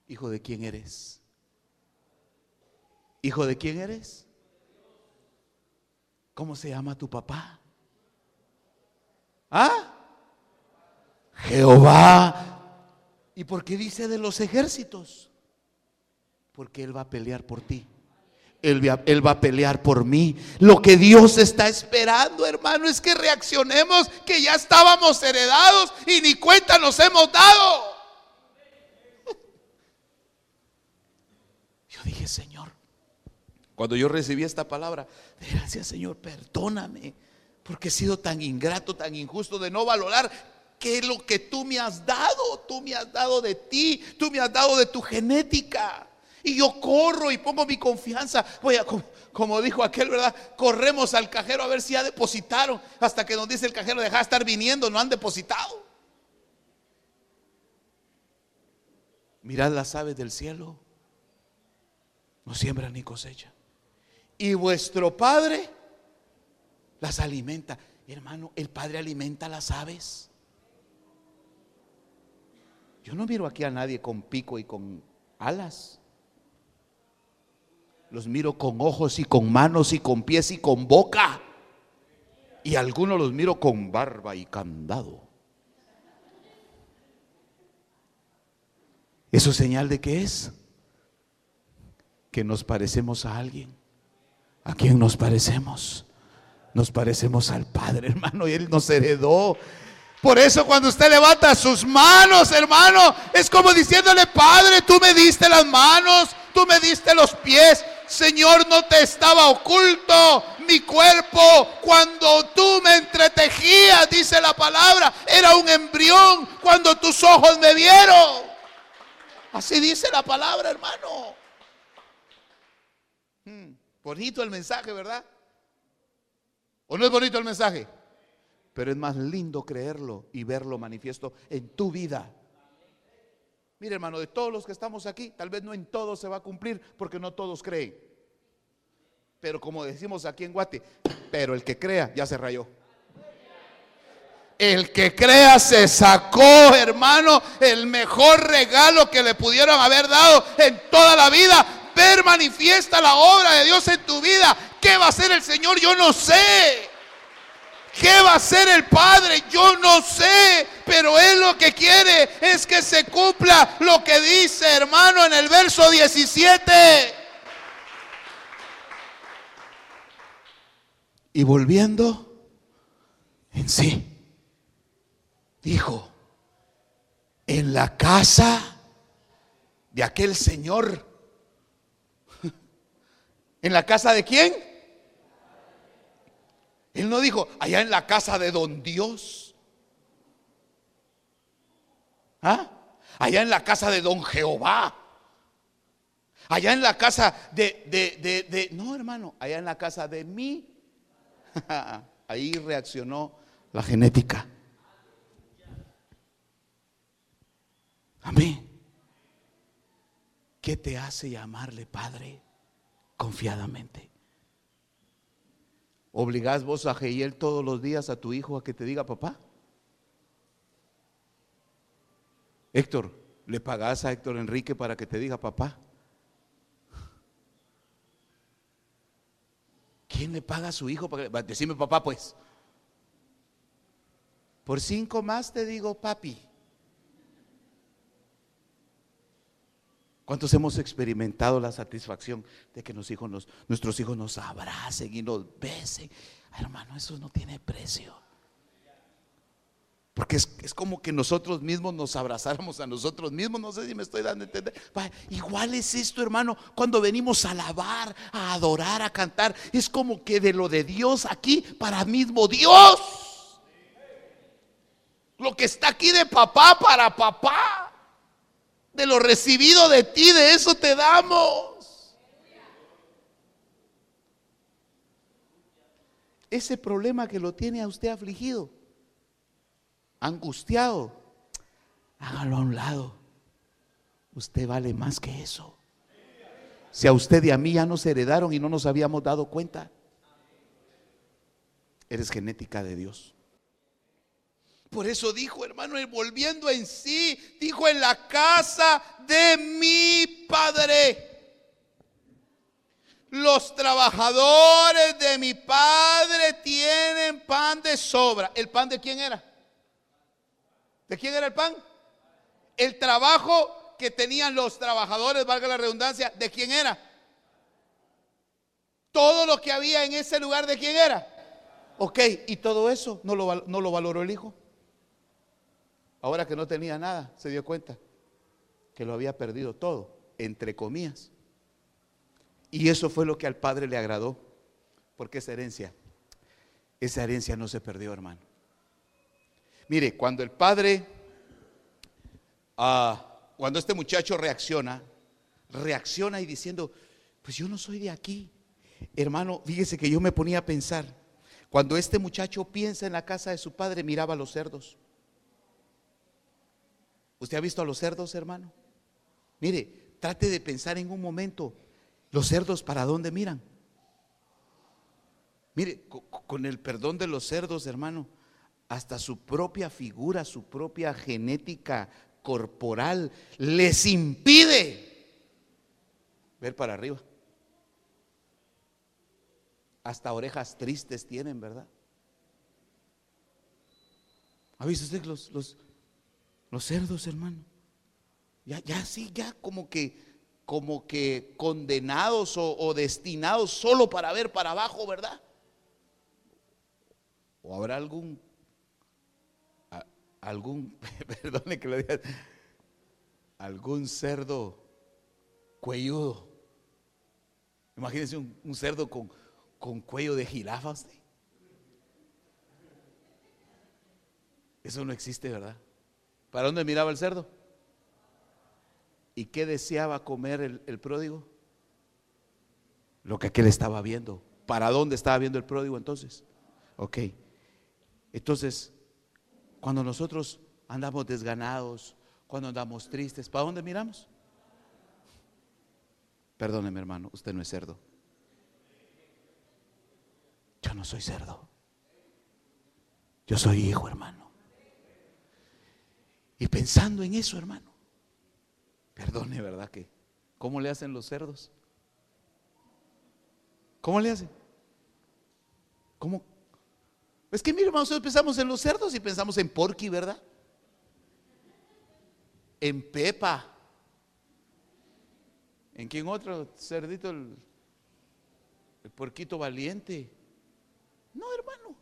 Hijo de quién eres? Hijo de quién eres? ¿Cómo se llama tu papá? ¿Ah? Jehová. ¿Y por qué dice de los ejércitos? Porque Él va a pelear por ti. Él, va a pelear por mí. Lo que Dios está esperando, hermano, es que reaccionemos, que ya estábamos heredados y ni cuenta nos hemos dado. *laughs* Yo dije, Señor, cuando yo recibí esta palabra, gracias Señor, perdóname, porque he sido tan ingrato, tan injusto de no valorar que lo que tú me has dado, tú me has dado de ti, tú me has dado de tu genética. Y yo corro y pongo mi confianza. Voy a, como, dijo aquel, ¿verdad? Corremos al cajero a ver si ya depositaron. Hasta que nos dice el cajero, deja de estar viniendo, no han depositado. Mirad las aves del cielo. No siembran ni cosecha. Y vuestro Padre las alimenta. Hermano, el Padre alimenta las aves. Yo no miro aquí a nadie con pico y con alas los miro con ojos y con manos y con pies y con boca. Y algunos los miro con barba y candado. ¿Eso señal de qué es? Que nos parecemos a alguien. ¿A quién nos parecemos? Nos parecemos al Padre, *laughs* hermano, y Él nos heredó. Por eso cuando usted levanta sus manos, hermano, es como diciéndole, Padre, tú me diste las manos, tú me diste los pies, Señor, no te estaba oculto mi cuerpo cuando tú me entretejías, dice la palabra. Era un embrión cuando tus ojos me vieron. Así dice la palabra, hermano. Hmm, bonito el mensaje, ¿verdad? ¿O no es bonito el mensaje? Pero es más lindo creerlo y verlo manifiesto en tu vida. Mire, hermano, de todos los que estamos aquí, tal vez no en todos se va a cumplir porque no todos creen. Pero como decimos aquí en Guate, pero el que crea ya se rayó. El que crea se sacó, hermano, el mejor regalo que le pudieron haber dado en toda la vida. Ver manifiesta la obra de Dios en tu vida. ¿Qué va a hacer el Señor? Yo no sé. ¿Qué va a hacer el Padre? Yo no sé, pero Él lo que quiere es que se cumpla lo que dice, hermano, en el verso 17. Y volviendo en sí, dijo, en la casa de aquel Señor, *laughs* ¿en la casa de quién? Él no dijo, allá en la casa de don Dios. ¿Ah? Allá en la casa de don Jehová. Allá en la casa de, de, de, de, no hermano, allá en la casa de mí. *laughs* Ahí reaccionó la genética. Amén. ¿Qué te hace llamarle Padre confiadamente? ¿Obligás vos a Geiel todos los días a tu hijo a que te diga papá? Héctor, ¿le pagás a Héctor Enrique para que te diga papá? ¿Quién le paga a su hijo? Para que, decime papá pues. Por cinco más te digo papi. ¿Cuántos hemos experimentado la satisfacción de que nuestros hijos nos, abracen y nos besen? hermano, eso no tiene precio. Porque es, es, como que nosotros mismos nos abrazáramos a nosotros mismos. No sé si me estoy dando a entender. Igual es esto, hermano, cuando venimos a alabar, a adorar, a cantar. Es como que de lo de Dios aquí para mismo Dios. Lo que está aquí de papá para papá de lo recibido de ti, de eso te damos. Ese problema que lo tiene a usted afligido, angustiado, hágalo a un lado. Usted vale más que eso. Si a usted y a mí ya nos heredaron y no nos habíamos dado cuenta, eres genética de Dios. Por eso dijo, hermano, volviendo en sí, dijo en la casa de mi padre. Los trabajadores de mi padre tienen pan de sobra. ¿El pan de quién era? ¿De quién era el pan? El trabajo que tenían los trabajadores, valga la redundancia, ¿de quién era? Todo lo que había en ese lugar, ¿de quién era? Ok, y todo eso no lo, valoró el hijo. Ahora que no tenía nada, se dio cuenta que lo había perdido todo, entre comillas. Y eso fue lo que al padre le agradó, porque esa herencia, esa herencia no se perdió, hermano. Mire, cuando el padre, ah, cuando este muchacho reacciona, reacciona y diciendo, pues yo no soy de aquí. Hermano, fíjese que yo me ponía a pensar, cuando este muchacho piensa en la casa de su padre, miraba a los cerdos. ¿Usted ha visto a los cerdos, hermano? Mire, trate de pensar en un momento, los cerdos para dónde miran. Mire, con el perdón de los cerdos, hermano, hasta su propia figura, su propia genética corporal les impide ver para arriba. Hasta orejas tristes tienen, ¿verdad? ¿Ha visto usted los, los, los cerdos, hermano. Ya, ya sí, ya como que, como que condenados o, destinados solo para ver para abajo, ¿verdad? ¿O habrá algún, algún, *laughs* perdone que lo diga, algún cerdo cuelludo? Imagínense un, cerdo con, con, cuello de jirafa. Eso no existe, ¿verdad? ¿Para dónde miraba el cerdo? ¿Y qué deseaba comer el, pródigo? Lo que aquel estaba viendo. ¿Para dónde estaba viendo el pródigo entonces? Ok. Entonces, cuando nosotros andamos desganados, cuando andamos tristes, ¿para dónde miramos? Perdóneme, hermano, usted no es cerdo. Yo no soy cerdo. Yo soy hijo, hermano. Y pensando en eso, hermano, perdone, ¿verdad? Que, ¿cómo le hacen los cerdos? ¿Cómo le hacen? ¿Cómo? Es que mire, nosotros pensamos en los cerdos y pensamos en porqui, ¿verdad? En pepa. ¿En quién otro cerdito? El, el porquito valiente. No, hermano.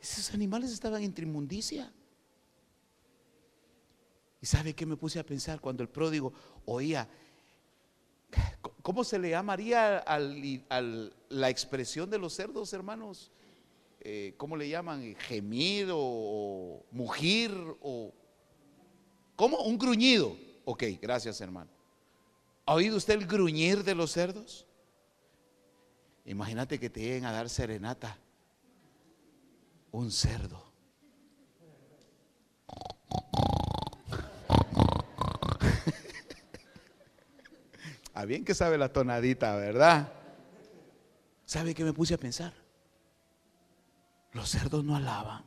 Esos animales estaban en trimundicia. ¿Y sabe qué me puse a pensar cuando el pródigo oía? ¿Cómo se le llamaría a la expresión de los cerdos, hermanos? Eh, ¿Cómo le llaman? ¿Gemir o mugir? O, ¿Cómo? Un gruñido. Ok, gracias hermano. ¿Ha oído usted el gruñir de los cerdos? Imagínate que te lleguen a dar serenata. Un cerdo. Bien que sabe la tonadita, ¿verdad? ¿Sabe qué me puse a pensar? Los cerdos no alaban.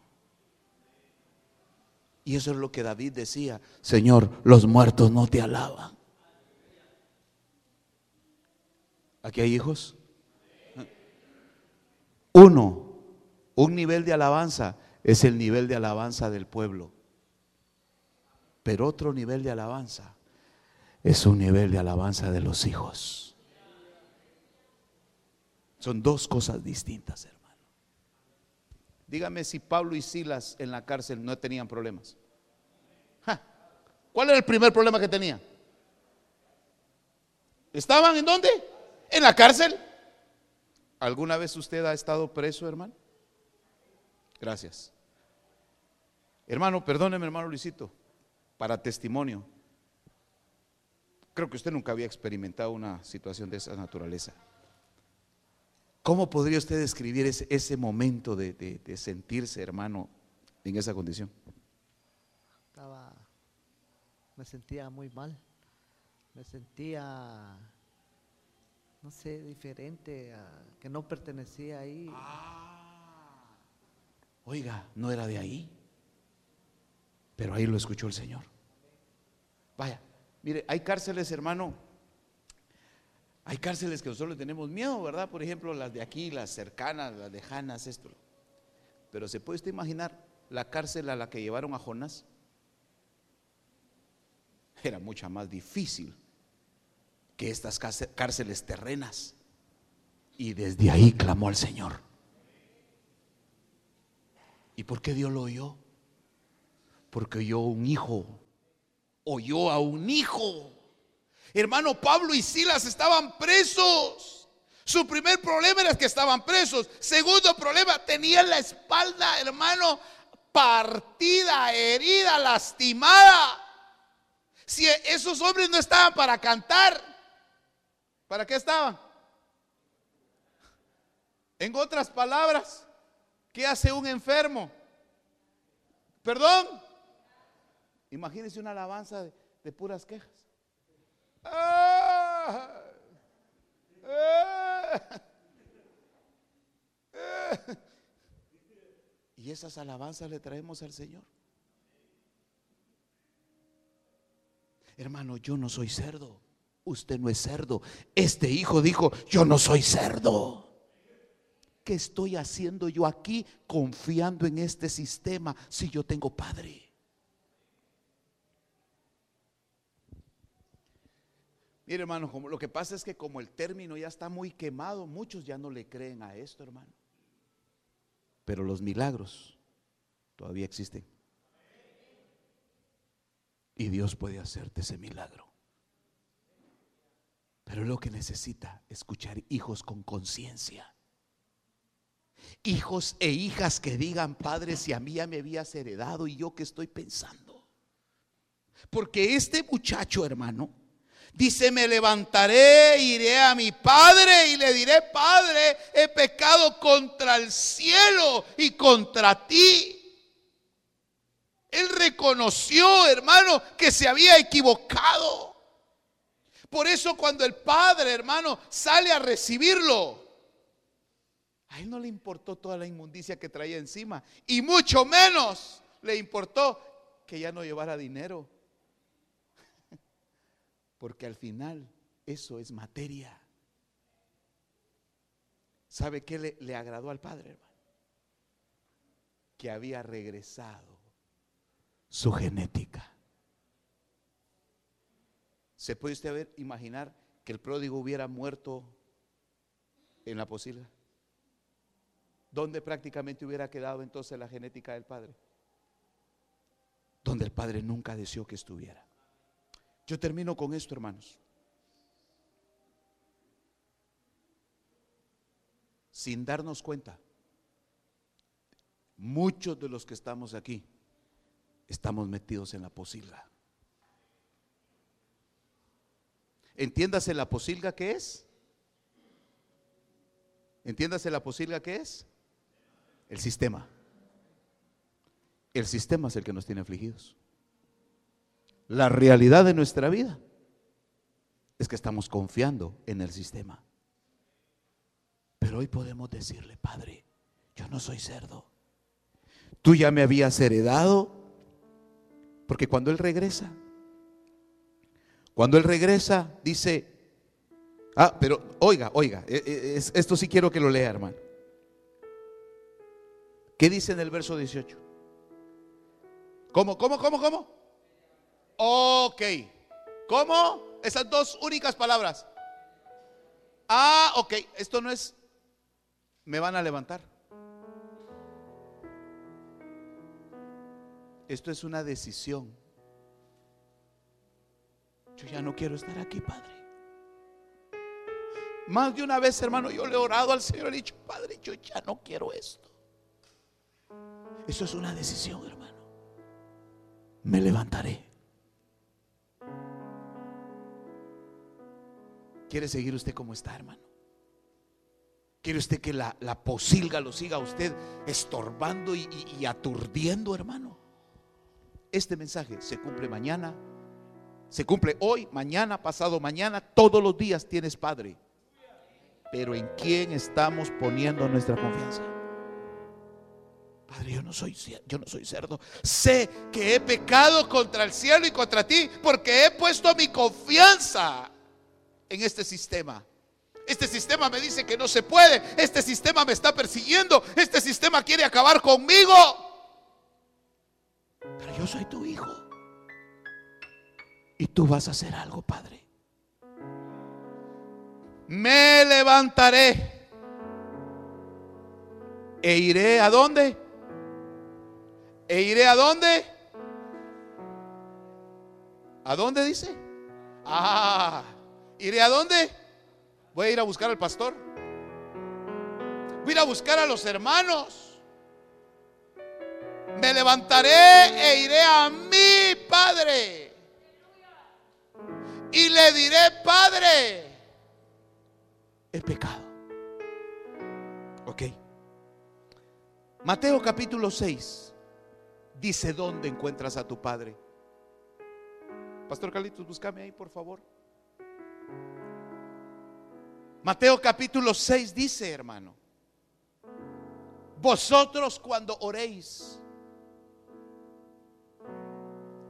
Y eso es lo que David decía, Señor, los muertos no te alaban. ¿Aquí hay hijos? Uno, un nivel de alabanza es el nivel de alabanza del pueblo. Pero otro nivel de alabanza es un nivel de alabanza de los hijos. Son dos cosas distintas, hermano. Dígame si Pablo y Silas en la cárcel no tenían problemas. ¿Cuál era el primer problema que tenían? ¿Estaban en dónde? En la cárcel. ¿Alguna vez usted ha estado preso, hermano? Gracias. Hermano, perdóneme, hermano Luisito, para testimonio. Creo que usted nunca había experimentado una situación de esa naturaleza. ¿Cómo podría usted describir ese, momento de, sentirse, hermano, en esa condición? Estaba, me sentía muy mal, me sentía, no sé, diferente, que no pertenecía ahí. Ah. oiga, no era de ahí, pero ahí lo escuchó el Señor. Vaya, mire, hay cárceles, hermano, hay cárceles que nosotros tenemos miedo, ¿verdad? Por ejemplo, las de aquí, las cercanas, las lejanas, esto. Pero ¿se puede usted imaginar la cárcel a la que llevaron a Jonás? Era mucha más difícil que estas cárceles terrenas. Y desde ahí clamó al Señor. ¿Y por qué Dios lo oyó? Porque oyó un hijo. Oyó a un hijo Hermano Pablo y Silas estaban presos. Su primer problema era que estaban presos. Segundo problema, tenían la espalda, hermano, partida, herida, lastimada. Si esos hombres no estaban para cantar, ¿para qué estaban? En otras palabras, ¿qué hace un enfermo? Perdón. Imagínense una alabanza de puras quejas. Y esas alabanzas le traemos al Señor. Hermano, yo no soy cerdo. Usted no es cerdo. Este hijo dijo, yo no soy cerdo. ¿Qué estoy haciendo yo aquí confiando en este sistema si yo tengo padre? Mire, hermano, como, lo que pasa es que como el término ya está muy quemado, muchos ya no le creen a esto, hermano. Pero los milagros todavía existen. Y Dios puede hacerte ese milagro. Pero lo que necesita escuchar hijos con conciencia. Hijos e hijas que digan, Padre, si a mí ya me habías heredado y yo que estoy pensando. Porque este muchacho, hermano, Dice, me levantaré, iré a mi padre y le diré, Padre, he pecado contra el cielo y contra ti. Él reconoció, hermano, que se había equivocado. Por eso cuando el padre, hermano, sale a recibirlo, a él no le importó toda la inmundicia que traía encima. Y mucho menos le importó que ya no llevara dinero porque al final eso es materia. ¿Sabe qué le, agradó al Padre, hermano? Que había regresado su genética. ¿Se puede usted imaginar que el pródigo hubiera muerto en la posibilidad? ¿Dónde prácticamente hubiera quedado entonces la genética del Padre? Donde el Padre nunca deseó que estuviera. Yo termino con esto, hermanos. Sin darnos cuenta, muchos de los que estamos aquí estamos metidos en la posila. Entiéndase la posilga que es. Entiéndase la posilga que es. El sistema. El sistema es el que nos tiene afligidos. La realidad de nuestra vida es que estamos confiando en el sistema. Pero hoy podemos decirle, Padre, yo no soy cerdo. Tú ya me habías heredado. Porque cuando Él regresa, cuando Él regresa, dice, ah, pero oiga, oiga, e, e, esto sí quiero que lo lea, hermano. ¿Qué dice en el verso 18? ¿Cómo, cómo, cómo, cómo? Ok. ¿Cómo? Esas dos únicas palabras. Ah, ok. Esto no es, me van a levantar. Esto es una decisión. Yo ya no quiero estar aquí, Padre. Más de una vez, hermano, yo le he orado al Señor y he dicho, Padre, yo ya no quiero esto. Eso es una decisión, hermano. Me levantaré. ¿Quiere seguir usted como está, hermano? ¿Quiere usted que la, posilga lo siga a usted estorbando y aturdiendo, hermano? Este mensaje se cumple mañana, se cumple hoy, mañana, pasado mañana, todos los días tienes Padre. Pero ¿en quién estamos poniendo nuestra confianza? Padre, yo no soy yo no soy cerdo. Sé que he pecado contra el cielo y contra ti porque he puesto mi confianza en este sistema. Este sistema me dice que no se puede. Este sistema me está persiguiendo. Este sistema quiere acabar conmigo. Pero yo soy tu hijo. Y tú vas a hacer algo, Padre. Me levantaré. E iré a dónde? ¿E iré a dónde? ¿A dónde dice? Ah, ¿iré a dónde? Voy a ir a buscar al pastor. Voy a ir a buscar a los hermanos. Me levantaré e iré a mi Padre. Y le diré, Padre, el pecado. Ok. Mateo capítulo 6 dice dónde encuentras a tu Padre. Pastor Carlitos, búscame ahí, por favor. Mateo capítulo 6 dice, hermano, vosotros cuando oréis,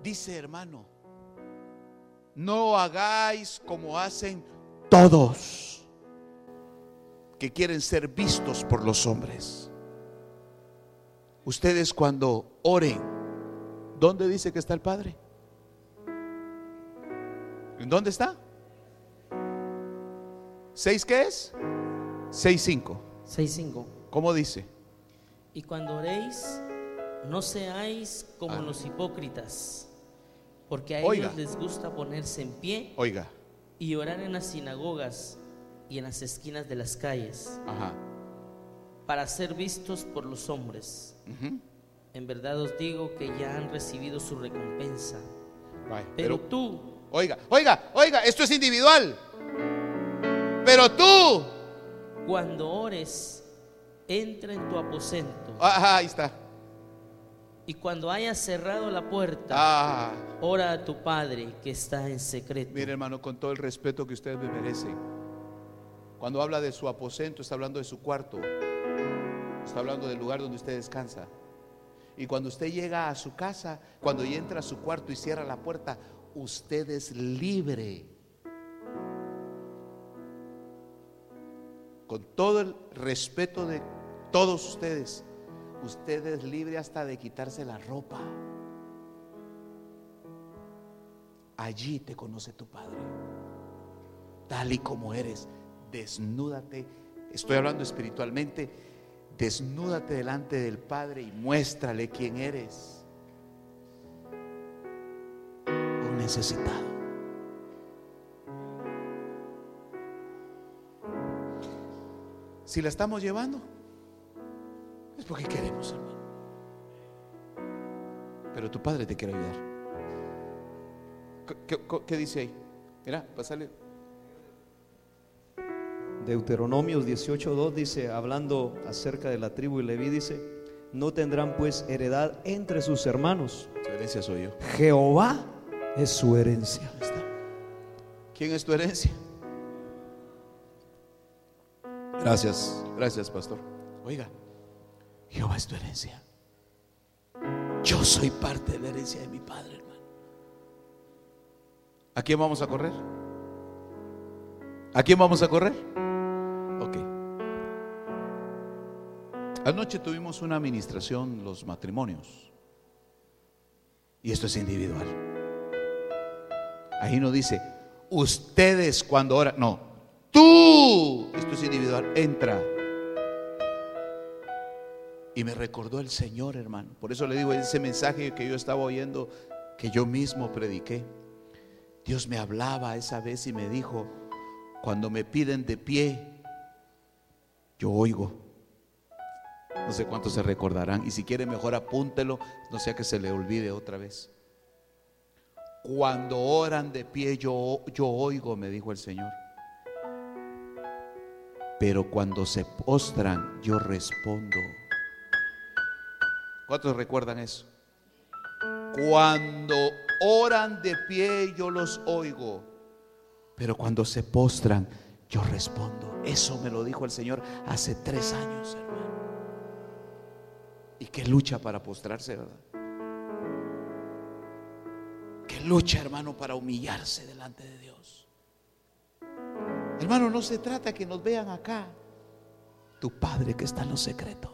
dice hermano, no hagáis como hacen todos que quieren ser vistos por los hombres. Ustedes cuando oren, ¿dónde dice que está el Padre? ¿En dónde está? ¿Seis qué es? Seis cinco. Seis cinco. ¿Cómo dice? Y cuando oréis, no seáis como ah. los hipócritas, porque a ellos les gusta ponerse en pie Oiga. y orar en las sinagogas y en las esquinas de las calles. Ajá para ser vistos por los hombres. En verdad os digo que ya han recibido su recompensa. pero, tú... Oiga, oiga, oiga, esto es individual. Pero tú... Cuando ores, entra en tu aposento. ahí está. Y cuando hayas cerrado la puerta, ah. ora a tu Padre que está en secreto. Mire hermano, con todo el respeto que ustedes me merecen, cuando habla de su aposento, está hablando de su cuarto. Está hablando del lugar donde usted descansa. Y cuando usted llega a su casa, cuando entra a su cuarto y cierra la puerta, usted es libre. Con todo el respeto de todos ustedes, usted es libre hasta de quitarse la ropa. Allí te conoce tu Padre. Tal y como eres, desnúdate. Estoy hablando espiritualmente Desnúdate delante del Padre y muéstrale quién eres. Un necesitado. Si la estamos llevando, es porque queremos, hermano. Pero tu Padre te quiere ayudar. ¿Qué, dice ahí? Mira, pasale Deuteronomios 18.2 dice, hablando acerca de la tribu y Leví, dice, no tendrán pues heredad entre sus hermanos. Su herencia soy yo. Jehová es su herencia. ¿Quién es tu herencia? Gracias, gracias, pastor. Oiga, Jehová es tu herencia. Yo soy parte de la herencia de mi padre, hermano. ¿A quién vamos a correr? ¿A quién vamos a correr? Ok. Anoche tuvimos una administración, los matrimonios. Y esto es individual. Ahí no dice, ustedes cuando oran, no, tú, esto es individual, entra. Y me recordó el Señor, hermano. Por eso le digo ese mensaje que yo estaba oyendo, que yo mismo prediqué. Dios me hablaba esa vez y me dijo, cuando me piden de pie, yo oigo. No sé cuántos se recordarán. Y si quiere mejor apúntelo, no sea que se le olvide otra vez. Cuando oran de pie, yo, yo oigo, me dijo el Señor. Pero cuando se postran, yo respondo. ¿Cuántos recuerdan eso? Cuando oran de pie, yo los oigo. Pero cuando se postran, yo respondo. Eso me lo dijo el Señor hace tres años, hermano. Y que lucha para postrarse, ¿verdad? Que lucha, hermano, para humillarse delante de Dios. Hermano, no se trata que nos vean acá. Tu Padre que está en lo secreto.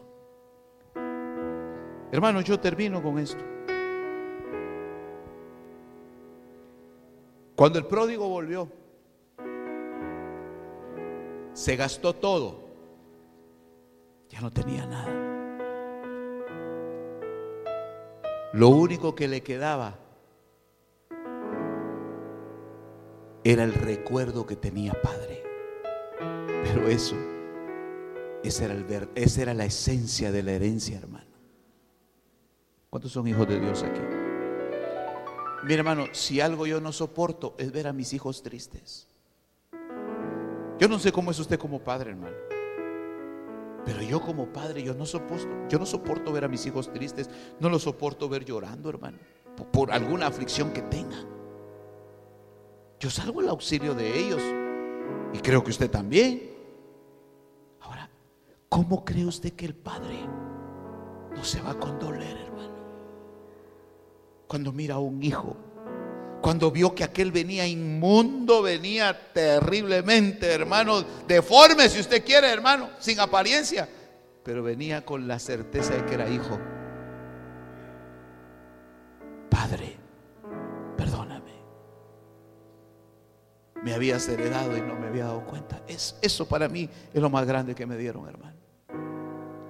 Hermano, yo termino con esto. Cuando el pródigo volvió, se gastó todo. Ya no tenía nada. Lo único que le quedaba era el recuerdo que tenía padre. Pero eso, esa era, la esencia de la herencia, hermano. ¿Cuántos son hijos de Dios aquí? Mira, hermano, si algo yo no soporto es ver a mis hijos tristes. Yo no sé cómo es usted como padre, hermano. Pero yo como padre, yo no soporto, yo no soporto ver a mis hijos tristes, no los soporto ver llorando, hermano, por, por alguna aflicción que tengan. Yo salgo al auxilio de ellos y creo que usted también. Ahora, ¿cómo cree usted que el padre no se va a condoler, hermano? Cuando mira a un hijo cuando vio que aquel venía inmundo, venía terriblemente, hermano, deforme si usted quiere, hermano, sin apariencia, pero venía con la certeza de que era hijo. Padre, Me habías heredado y no me había dado cuenta. Es, eso para mí es lo más grande que me dieron, hermano.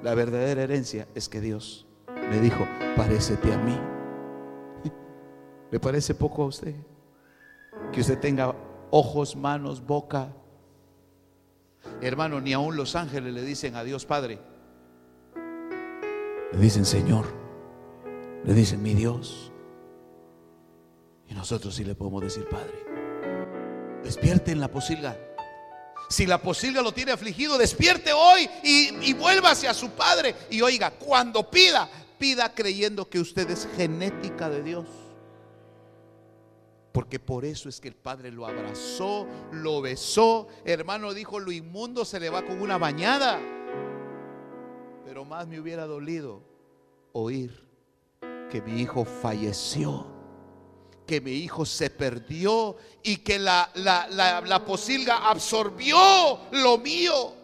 La verdadera herencia es que Dios me dijo, parécete a mí. *laughs* ¿Le parece poco a usted? Que usted tenga ojos, manos, boca. Hermano, ni aún los ángeles le dicen a Dios Padre. Le dicen Señor. Le dicen mi Dios. Y nosotros sí le podemos decir Padre. Despierte en la posilga. Si la posilga lo tiene afligido, despierte hoy y, y vuelva hacia su Padre. Y oiga, cuando pida, pida creyendo que usted es genética de Dios. Porque por eso es que el Padre lo abrazó, lo besó. Hermano dijo, lo inmundo se le va con una bañada. Pero más me hubiera dolido oír que mi hijo falleció, que mi hijo se perdió y que la, la, la, posilga absorbió lo mío.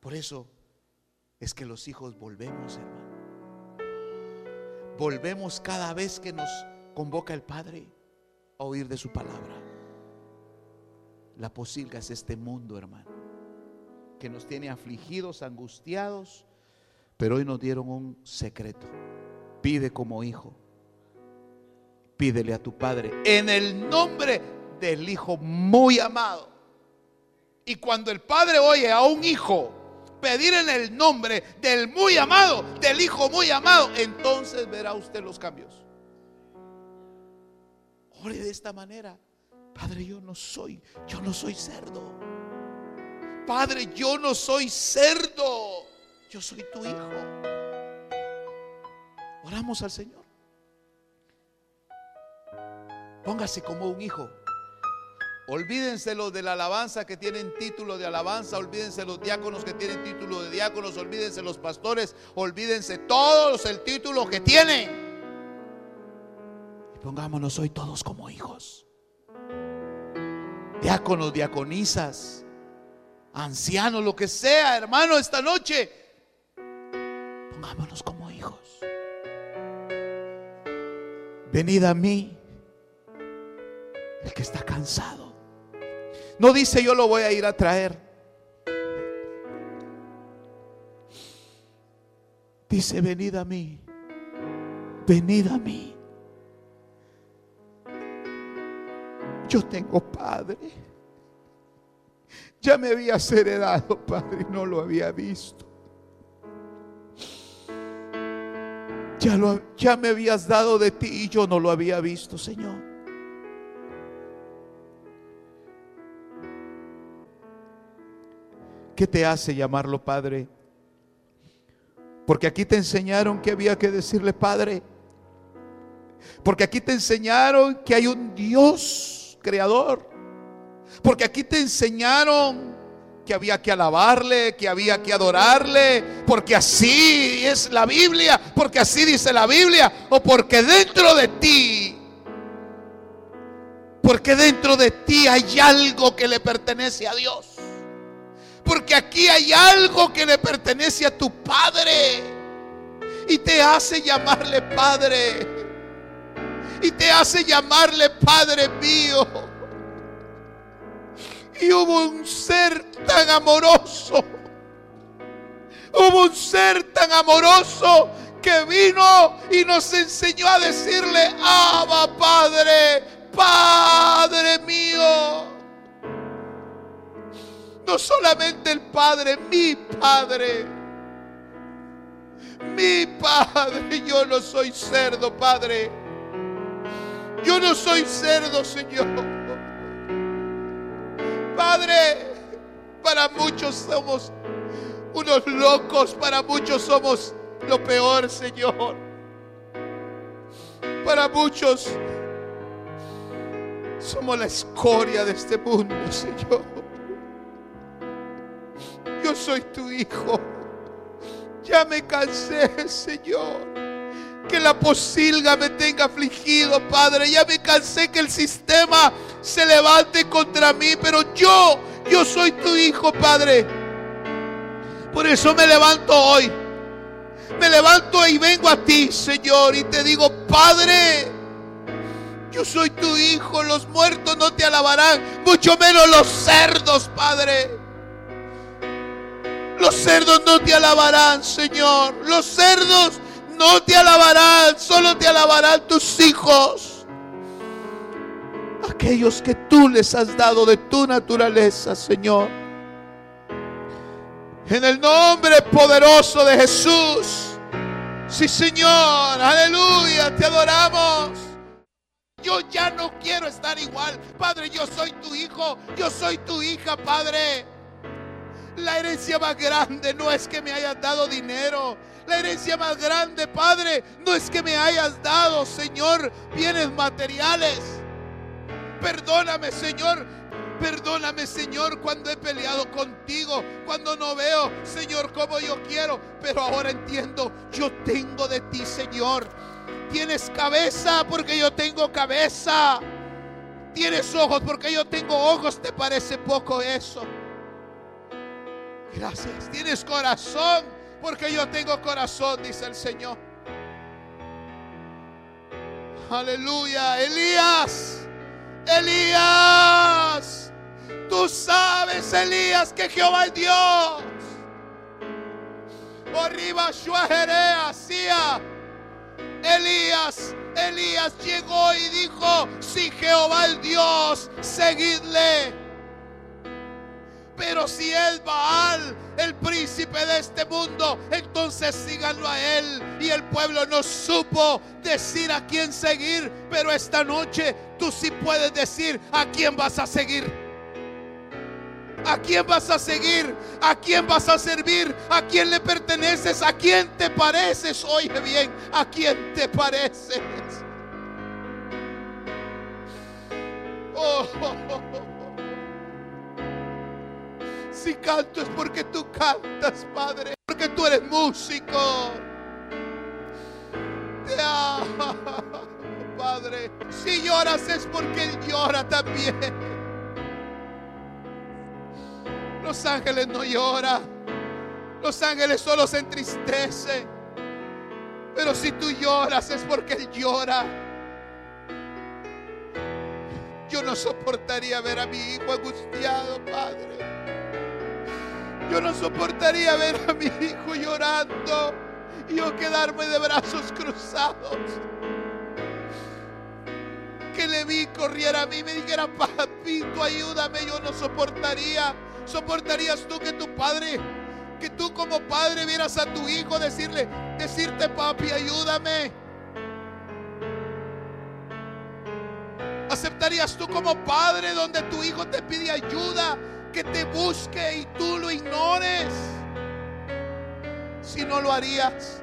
Por eso es que los hijos volvemos, hermano volvemos cada vez que nos convoca el Padre a oír de su palabra. La posilga es este mundo, hermano, que nos tiene afligidos, angustiados, pero hoy nos dieron un secreto. Pide como hijo, pídele a tu Padre en el nombre del Hijo muy amado. Y cuando el Padre oye a un hijo, pedir en el nombre del muy amado, del Hijo muy amado, entonces verá usted los cambios. Ore de esta manera. Padre, yo no soy, yo no soy cerdo. Padre, yo no soy cerdo. Yo soy tu hijo. Oramos al Señor. Póngase como un hijo. Olvídense los de la alabanza que tienen título de alabanza, olvídense los diáconos que tienen título de diáconos, olvídense los pastores, olvídense todos el título que tienen. Y pongámonos hoy todos como hijos. Diáconos, diaconisas, ancianos, lo que sea, hermano, esta noche. Pongámonos como hijos. Venid a mí, el que está cansado no dice yo lo voy a ir a traer. Dice, venid a mí, venid a mí. Yo tengo padre. Ya me habías heredado, padre, y no lo había visto. Ya, lo, ya me habías dado de ti y yo no lo había visto, Señor. ¿Qué te hace llamarlo Padre? Porque aquí te enseñaron que había que decirle Padre. Porque aquí te enseñaron que hay un Dios creador. Porque aquí te enseñaron que había que alabarle, que había que adorarle, porque así es la Biblia, porque así dice la Biblia, o porque dentro de ti, porque dentro de ti hay algo que le pertenece a Dios. Porque aquí hay algo que le pertenece a tu Padre. Y te hace llamarle Padre. Y te hace llamarle Padre mío. Y hubo un ser tan amoroso. Hubo un ser tan amoroso que vino y nos enseñó a decirle, Abba Padre, Padre mío. No solamente el Padre, mi Padre. Mi Padre, yo no soy cerdo, Padre. Yo no soy cerdo, Señor. Padre, para muchos somos unos locos, para muchos somos lo peor, Señor. Para muchos somos la escoria de este mundo, Señor. Yo soy tu hijo. Ya me cansé, Señor. Que la posilga me tenga afligido, Padre. Ya me cansé que el sistema se levante contra mí. Pero yo, yo soy tu hijo, Padre. Por eso me levanto hoy. Me levanto y vengo a ti, Señor. Y te digo, Padre. Yo soy tu hijo, los muertos no te alabarán, mucho menos los cerdos, Padre. Los cerdos no te alabarán, Señor. Los cerdos no te alabarán, solo te alabarán tus hijos. Aquellos que tú les has dado de tu naturaleza, Señor. En el nombre poderoso de Jesús. Sí, Señor. Aleluya. Te adoramos. Yo ya no quiero estar igual. Padre, yo soy tu hijo. Yo soy tu hija, Padre. La herencia más grande no es que me hayas dado dinero. La herencia más grande, Padre, no es que me hayas dado, Señor, bienes materiales. Perdóname, Señor. Perdóname, Señor, cuando he peleado contigo, cuando no veo, Señor, como yo quiero. Pero ahora entiendo, yo tengo de ti, Señor. Tienes cabeza porque yo tengo cabeza. Tienes ojos porque yo tengo ojos. ¿Te parece poco eso? Gracias. Tienes corazón porque yo tengo corazón, dice el Señor. Aleluya. Elías. Elías. Tú sabes, Elías, que Jehová es Dios. Arriba hacía. Elías, Elías llegó y dijo, si Jehová es Dios, seguidle. Pero si es Baal, el príncipe de este mundo, entonces síganlo a él. Y el pueblo no supo decir a quién seguir, pero esta noche tú sí puedes decir a quién vas a seguir. ¿A quién vas a seguir? ¿A quién vas a servir? ¿A quién le perteneces? ¿A quién te pareces? Oye bien, ¿a quién te pareces? *laughs* Oh, oh, oh, oh. Si canto es porque tú cantas, Padre, porque tú eres músico. Te amo, *laughs* Padre. Si lloras es porque Él llora también. Los ángeles no lloran. Los ángeles solo se entristecen. Pero si tú lloras es porque Él llora. Yo no soportaría ver a mi hijo angustiado, Padre. Yo no soportaría ver a mi hijo llorando y yo quedarme de brazos cruzados. Que le vi corriera a mí y me dijera, papito, ayúdame. Yo no soportaría. ¿Soportarías tú que tu padre, que tú como padre vieras a tu hijo decirle, decirte, papi, ayúdame? ¿Aceptarías tú como padre donde tu hijo te pide ayuda, que te busque y tú lo ignores? Si no lo harías,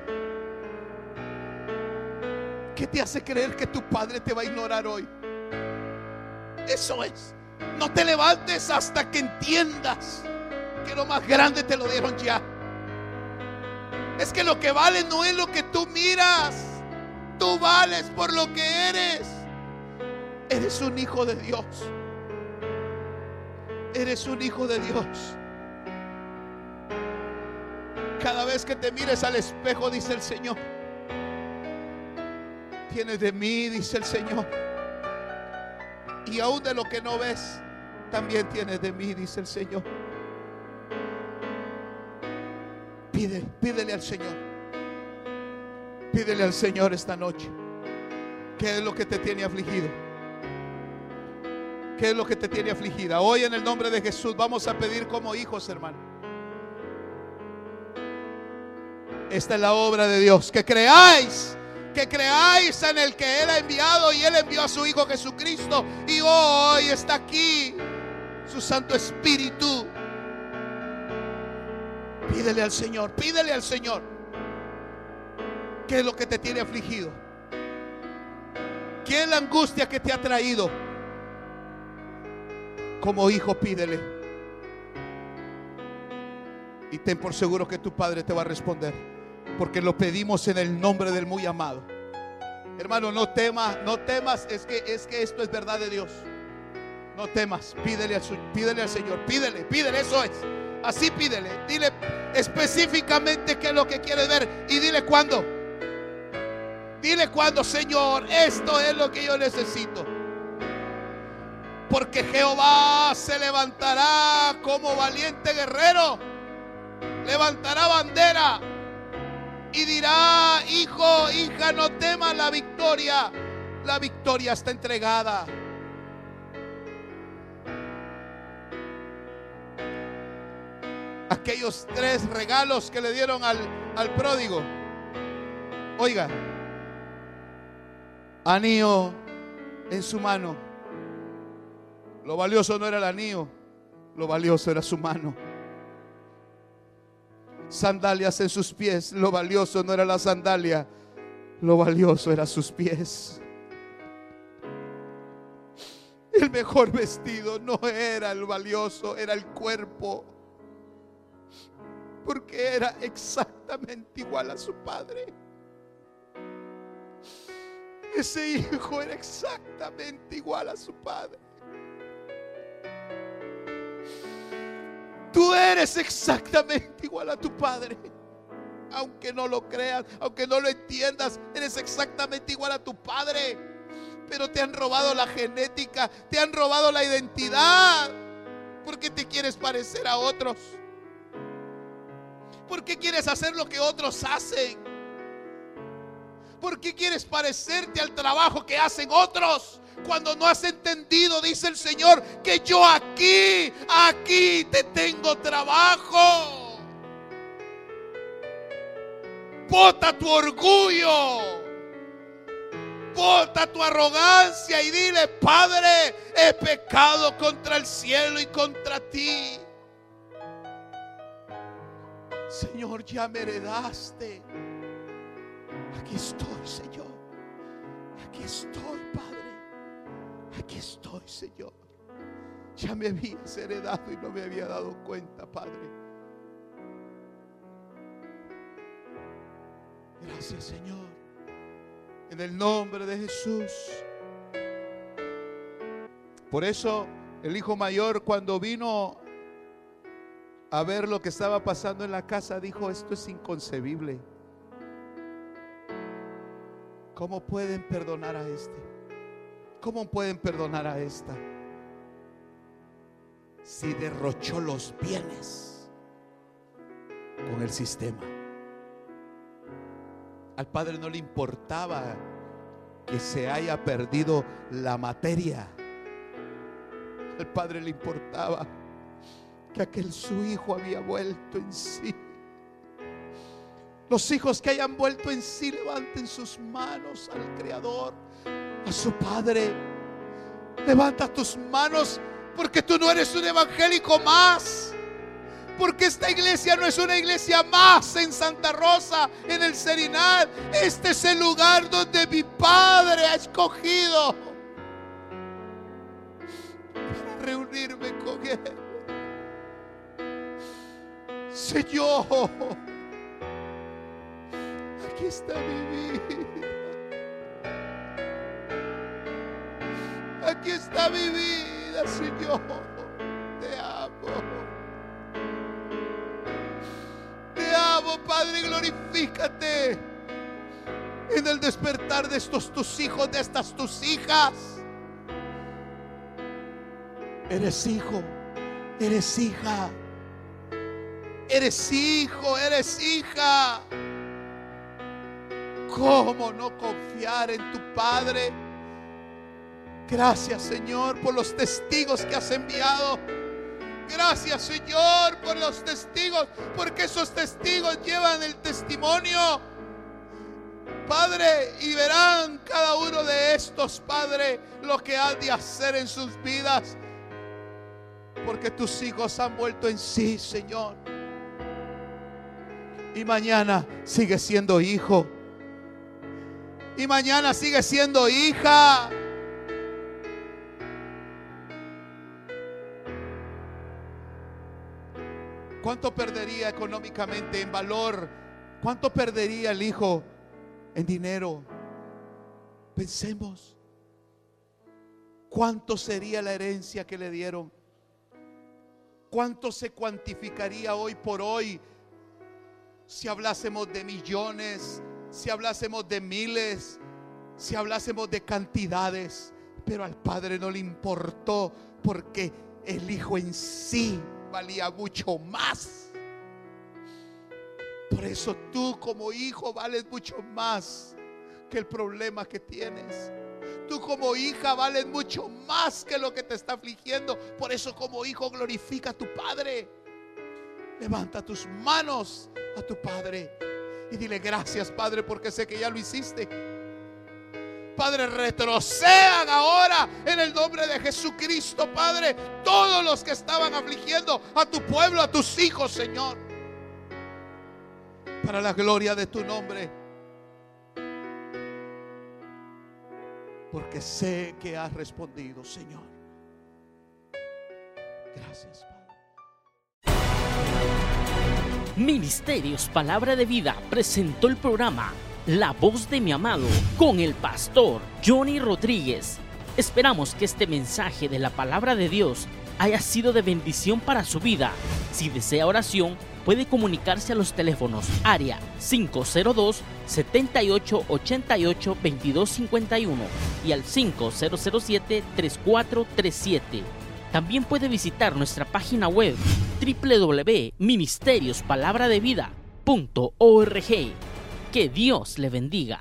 ¿qué te hace creer que tu padre te va a ignorar hoy? Eso es. No te levantes hasta que entiendas que lo más grande te lo dieron ya. Es que lo que vale no es lo que tú miras. Tú vales por lo que eres. Eres un hijo de Dios. Eres un hijo de Dios. Cada vez que te mires al espejo, dice el Señor. Tienes de mí, dice el Señor. Y aún de lo que no ves, también tienes de mí, dice el Señor. Pide, pídele al Señor. Pídele al Señor esta noche. ¿Qué es lo que te tiene afligido? ¿Qué es lo que te tiene afligida? Hoy en el nombre de Jesús vamos a pedir como hijos, hermano. Esta es la obra de Dios. Que creáis, que creáis en el que Él ha enviado y Él envió a su Hijo Jesucristo. Y hoy está aquí su Santo Espíritu. Pídele al Señor, pídele al Señor. ¿Qué es lo que te tiene afligido? ¿Qué es la angustia que te ha traído? Como hijo, pídele. Y ten por seguro que tu Padre te va a responder. Porque lo pedimos en el nombre del muy amado. Hermano, no temas, no temas. Es que, es que esto es verdad de Dios. No temas. Pídele al, pídele al Señor. Pídele, pídele. Eso es. Así pídele. Dile específicamente qué es lo que quieres ver. Y dile cuándo. Dile cuándo, Señor. Esto es lo que yo necesito. Porque Jehová se levantará como valiente guerrero. Levantará bandera. Y dirá, hijo, hija, no temas la victoria. La victoria está entregada. Aquellos tres regalos que le dieron al, al pródigo. Oiga, anillo en su mano. Lo valioso no era el anillo, lo valioso era su mano. Sandalias en sus pies, lo valioso no era la sandalia, lo valioso era sus pies. El mejor vestido no era el valioso, era el cuerpo. Porque era exactamente igual a su padre. Ese hijo era exactamente igual a su padre. Tú eres exactamente igual a tu padre. Aunque no lo creas, aunque no lo entiendas, eres exactamente igual a tu padre. Pero te han robado la genética, te han robado la identidad. Porque te quieres parecer a otros. ¿Por qué quieres hacer lo que otros hacen? ¿Por qué quieres parecerte al trabajo que hacen otros? Cuando no has entendido, dice el Señor, que yo aquí, aquí te tengo trabajo. Bota tu orgullo. Bota tu arrogancia y dile, Padre, he pecado contra el cielo y contra ti. Señor, ya me heredaste. Aquí estoy, Señor. Aquí estoy, Padre. Aquí estoy, Señor. Ya me habías heredado y no me había dado cuenta, Padre. Gracias, Señor. En el nombre de Jesús. Por eso el hijo mayor cuando vino a ver lo que estaba pasando en la casa dijo, esto es inconcebible. ¿Cómo pueden perdonar a este? ¿Cómo pueden perdonar a esta? Si derrochó los bienes con el sistema. Al padre no le importaba que se haya perdido la materia. Al padre le importaba que aquel su hijo había vuelto en sí. Los hijos que hayan vuelto en sí levanten sus manos al Creador, a su Padre. Levanta tus manos porque tú no eres un evangélico más. Porque esta iglesia no es una iglesia más en Santa Rosa, en el Serinal. Este es el lugar donde mi Padre ha escogido reunirme con Él. Señor, aquí está mi vida. Aquí está mi vida, Señor. Te amo. Te amo, Padre, glorifícate en el despertar de estos tus hijos, de estas tus hijas. Eres hijo, eres hija. Eres hijo, eres hija. ¿Cómo no confiar en tu Padre? Gracias Señor por los testigos que has enviado. Gracias Señor por los testigos, porque esos testigos llevan el testimonio. Padre, y verán cada uno de estos, Padre, lo que han de hacer en sus vidas. Porque tus hijos han vuelto en sí, Señor. Y mañana sigue siendo hijo. Y mañana sigue siendo hija. ¿Cuánto perdería económicamente en valor? ¿Cuánto perdería el hijo en dinero? Pensemos. ¿Cuánto sería la herencia que le dieron? ¿Cuánto se cuantificaría hoy por hoy si hablásemos de millones, si hablásemos de miles, si hablásemos de cantidades? Pero al Padre no le importó porque el Hijo en sí valía mucho más. Por eso tú como hijo vales mucho más que el problema que tienes. Tú como hija vales mucho más que lo que te está afligiendo. Por eso como hijo glorifica a tu Padre. Levanta tus manos a tu Padre y dile gracias Padre porque sé que ya lo hiciste. Padre, retrocedan ahora en el nombre de Jesucristo, Padre, todos los que estaban afligiendo a tu pueblo, a tus hijos, Señor. Para la gloria de tu nombre. Porque sé que has respondido, Señor. Gracias, Ministerios Palabra de Vida presentó el programa La voz de mi amado con el pastor Johnny Rodríguez. Esperamos que este mensaje de la palabra de Dios haya sido de bendición para su vida. Si desea oración, puede comunicarse a los teléfonos área 502 7888 2251 y al 5007 3437. También puede visitar nuestra página web www.ministeriosPalabraDeVida.org. Que Dios le bendiga.